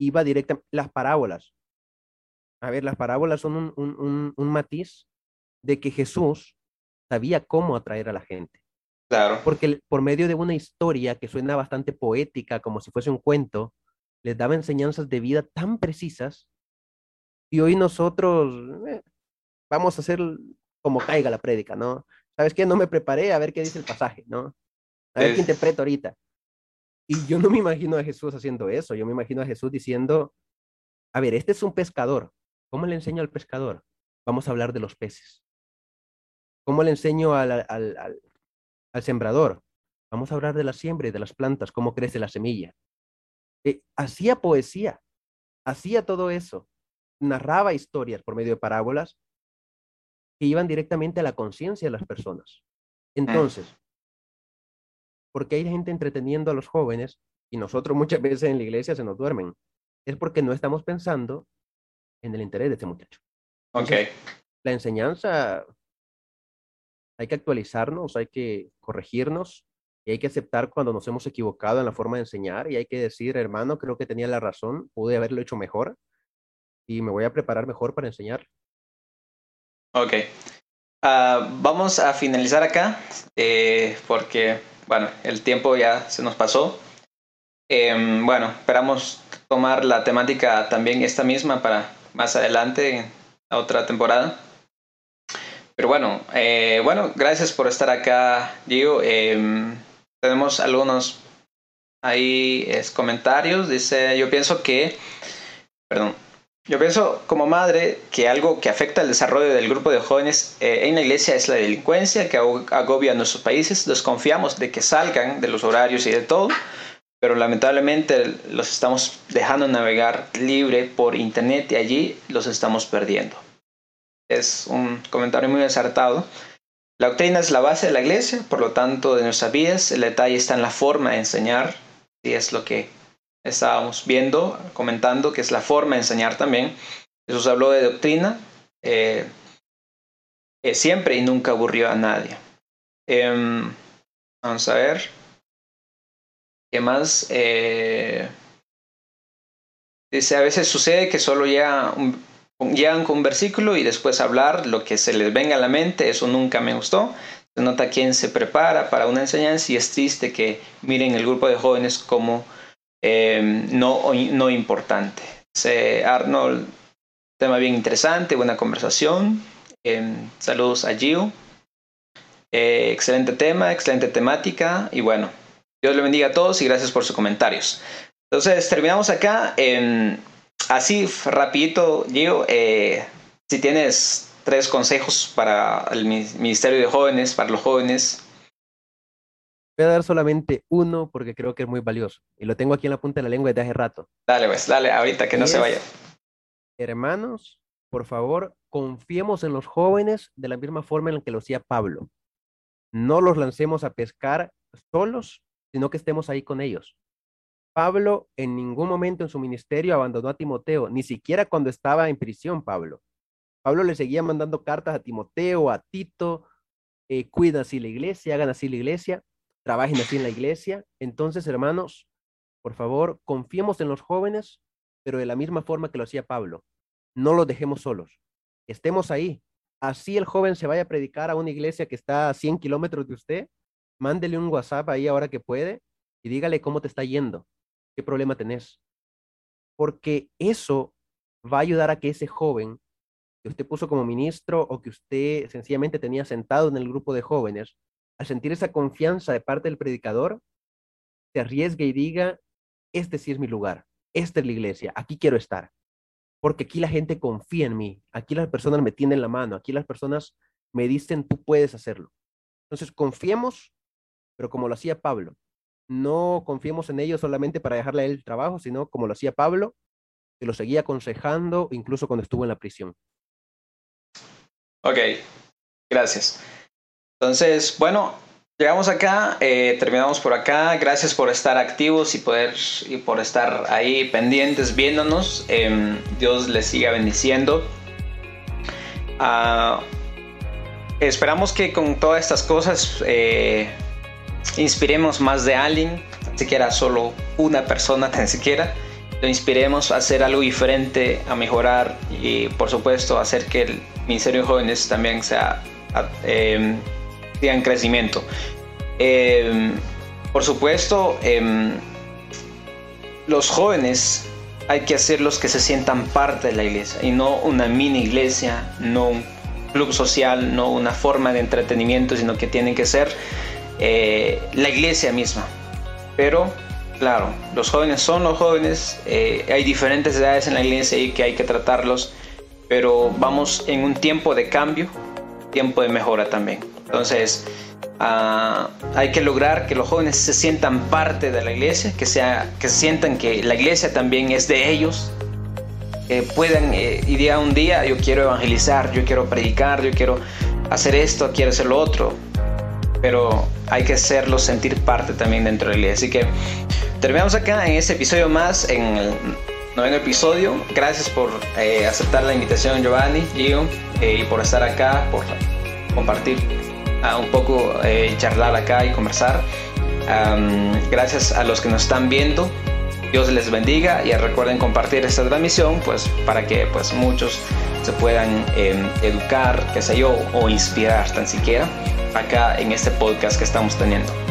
iba directamente, las parábolas. A ver, las parábolas son un, un, un, matiz de que Jesús sabía cómo atraer a la gente. Claro. Porque por medio de una historia que suena bastante poética, como si fuese un cuento, les daba enseñanzas de vida tan precisas. Y hoy nosotros, eh, vamos a hacer como caiga la prédica, ¿no? ¿Sabes qué? No me preparé a ver qué dice el pasaje, ¿no? A ver qué interpreto ahorita. Y yo no me imagino a Jesús haciendo eso. Yo me imagino a Jesús diciendo, a ver, este es un pescador. ¿Cómo le enseño al pescador? Vamos a hablar de los peces. ¿Cómo le enseño al, al, al, al sembrador? Vamos a hablar de la siembra y de las plantas, cómo crece la semilla. Eh, hacía poesía, hacía todo eso, narraba historias por medio de parábolas que iban directamente a la conciencia de las personas. Mm. Entonces, porque hay gente entreteniendo a los jóvenes y nosotros muchas veces en la iglesia se nos duermen? Es porque no estamos pensando en el interés de este muchacho. Ok. la enseñanza, hay que actualizarnos, hay que corregirnos y hay que aceptar cuando nos hemos equivocado en la forma de enseñar y hay que decir, hermano, creo que tenía la razón, pude haberlo hecho mejor y me voy a preparar mejor para enseñar. Ok. Ah, vamos a finalizar acá eh, porque, bueno, el tiempo ya se nos pasó. Em, bueno, esperamos tomar la temática también esta misma para más adelante, en otra temporada. Pero bueno, eh, bueno, gracias por estar acá, Gio. Em, tenemos algunos ahí es, comentarios. Dice, yo pienso que, yo pienso como madre que algo que afecta al desarrollo del grupo de jóvenes eh, en la iglesia es la delincuencia que agobia a nuestros países. Desconfiamos de que salgan de los horarios y de todo, pero lamentablemente los estamos dejando navegar libre por internet y allí los estamos perdiendo. Es un comentario muy acertado. La doctrina es la base de la iglesia, por lo tanto, de nuestras vidas. El detalle está en la forma de enseñar, y es lo que estábamos viendo, comentando, que es la forma de enseñar también. Jesús habló de doctrina eh, siempre y nunca aburrió a nadie. Em, vamos a ver. ¿Qué más? Eh, dice, a veces sucede que solo llega llegan con un versículo y después hablar lo que se les venga a la mente, eso nunca me gustó. Se nota quién se prepara para una enseñanza y es triste que miren el grupo de jóvenes como Em, no, no importante. Arnold, tema bien interesante, buena conversación. Em, saludos a Gio. Eh, excelente tema, excelente temática y bueno, Dios le bendiga a todos y gracias por sus comentarios. Entonces terminamos acá. En, así, rapidito, Gio, eh, si tienes tres consejos para el Ministerio de Jóvenes, para los jóvenes. Voy a dar solamente uno porque creo que es muy valioso y lo tengo aquí en la punta de la lengua desde hace rato. Dale, pues, dale, ahorita que no se vaya. Hermanos, por favor, confiemos en los jóvenes de la misma forma en la que lo hacía Pablo. No los lancemos a pescar solos, sino que estemos ahí con ellos. Pablo en ningún momento en su ministerio abandonó a Timoteo, ni siquiera cuando estaba en prisión, Pablo. Pablo le seguía mandando cartas a Timoteo, a Tito, eh, cuida así la iglesia, hagan así la iglesia, trabajen así en la iglesia. Entonces, hermanos, por favor, confiemos en los jóvenes, pero de la misma forma que lo hacía Pablo. No los dejemos solos. Estemos ahí. Así el joven se vaya a predicar a una iglesia que está a 100 kilómetros de usted, mándele un WhatsApp ahí ahora que puede y dígale cómo te está yendo, qué problema tenés. Porque eso va a ayudar a que ese joven que usted puso como ministro o que usted sencillamente tenía sentado en el grupo de jóvenes, al sentir esa confianza de parte del predicador, se arriesgue y diga, este sí es mi lugar, esta es la iglesia, aquí quiero estar, porque aquí la gente confía en mí, aquí las personas me tienen la mano, aquí las personas me dicen, tú puedes hacerlo. Entonces, confiemos, pero como lo hacía Pablo, no confiemos en ellos solamente para dejarle a él el trabajo, sino como lo hacía Pablo, que lo seguía aconsejando incluso cuando estuvo en la prisión. Ok, gracias. Entonces, bueno, llegamos acá, eh, terminamos por acá. Gracias por estar activos y, poder, y por estar ahí pendientes, viéndonos. Em, Dios les siga bendiciendo. Ah, esperamos que con todas estas cosas eh, inspiremos más de alguien, ni siquiera solo una persona, ni siquiera lo inspiremos a hacer algo diferente, a mejorar y por supuesto hacer que el Ministerio de Jóvenes también sea eh, en crecimiento. Em, por supuesto, em, los jóvenes hay que hacerlos que se sientan parte de la iglesia y no una mini iglesia, no un club social, no una forma de entretenimiento, sino que tienen que ser eh, la iglesia misma. Pero claro, los jóvenes son los jóvenes, eh, hay diferentes edades en la iglesia y que hay que tratarlos, pero vamos en un tiempo de cambio, tiempo de mejora también. Entonces, ah, hay que lograr que los jóvenes se sientan parte de la iglesia, que, sea, que sientan que la iglesia también es de ellos, que puedan eh, y día un día yo quiero evangelizar, yo quiero predicar, yo quiero hacer esto, quiero hacer lo otro, pero hay que hacerlos sentir parte también dentro de la iglesia. Así que terminamos acá en este episodio más, en el noveno episodio. Gracias por eh, aceptar la invitación, Giovanni, Gio, eh, y por estar acá, por compartir un poco, eh, charlar acá y conversar. Um, gracias a los que nos están viendo. Dios les bendiga y recuerden compartir esta transmisión pues para que pues muchos se puedan eh, educar, qué sé yo, o inspirar tan siquiera acá en este podcast que estamos teniendo.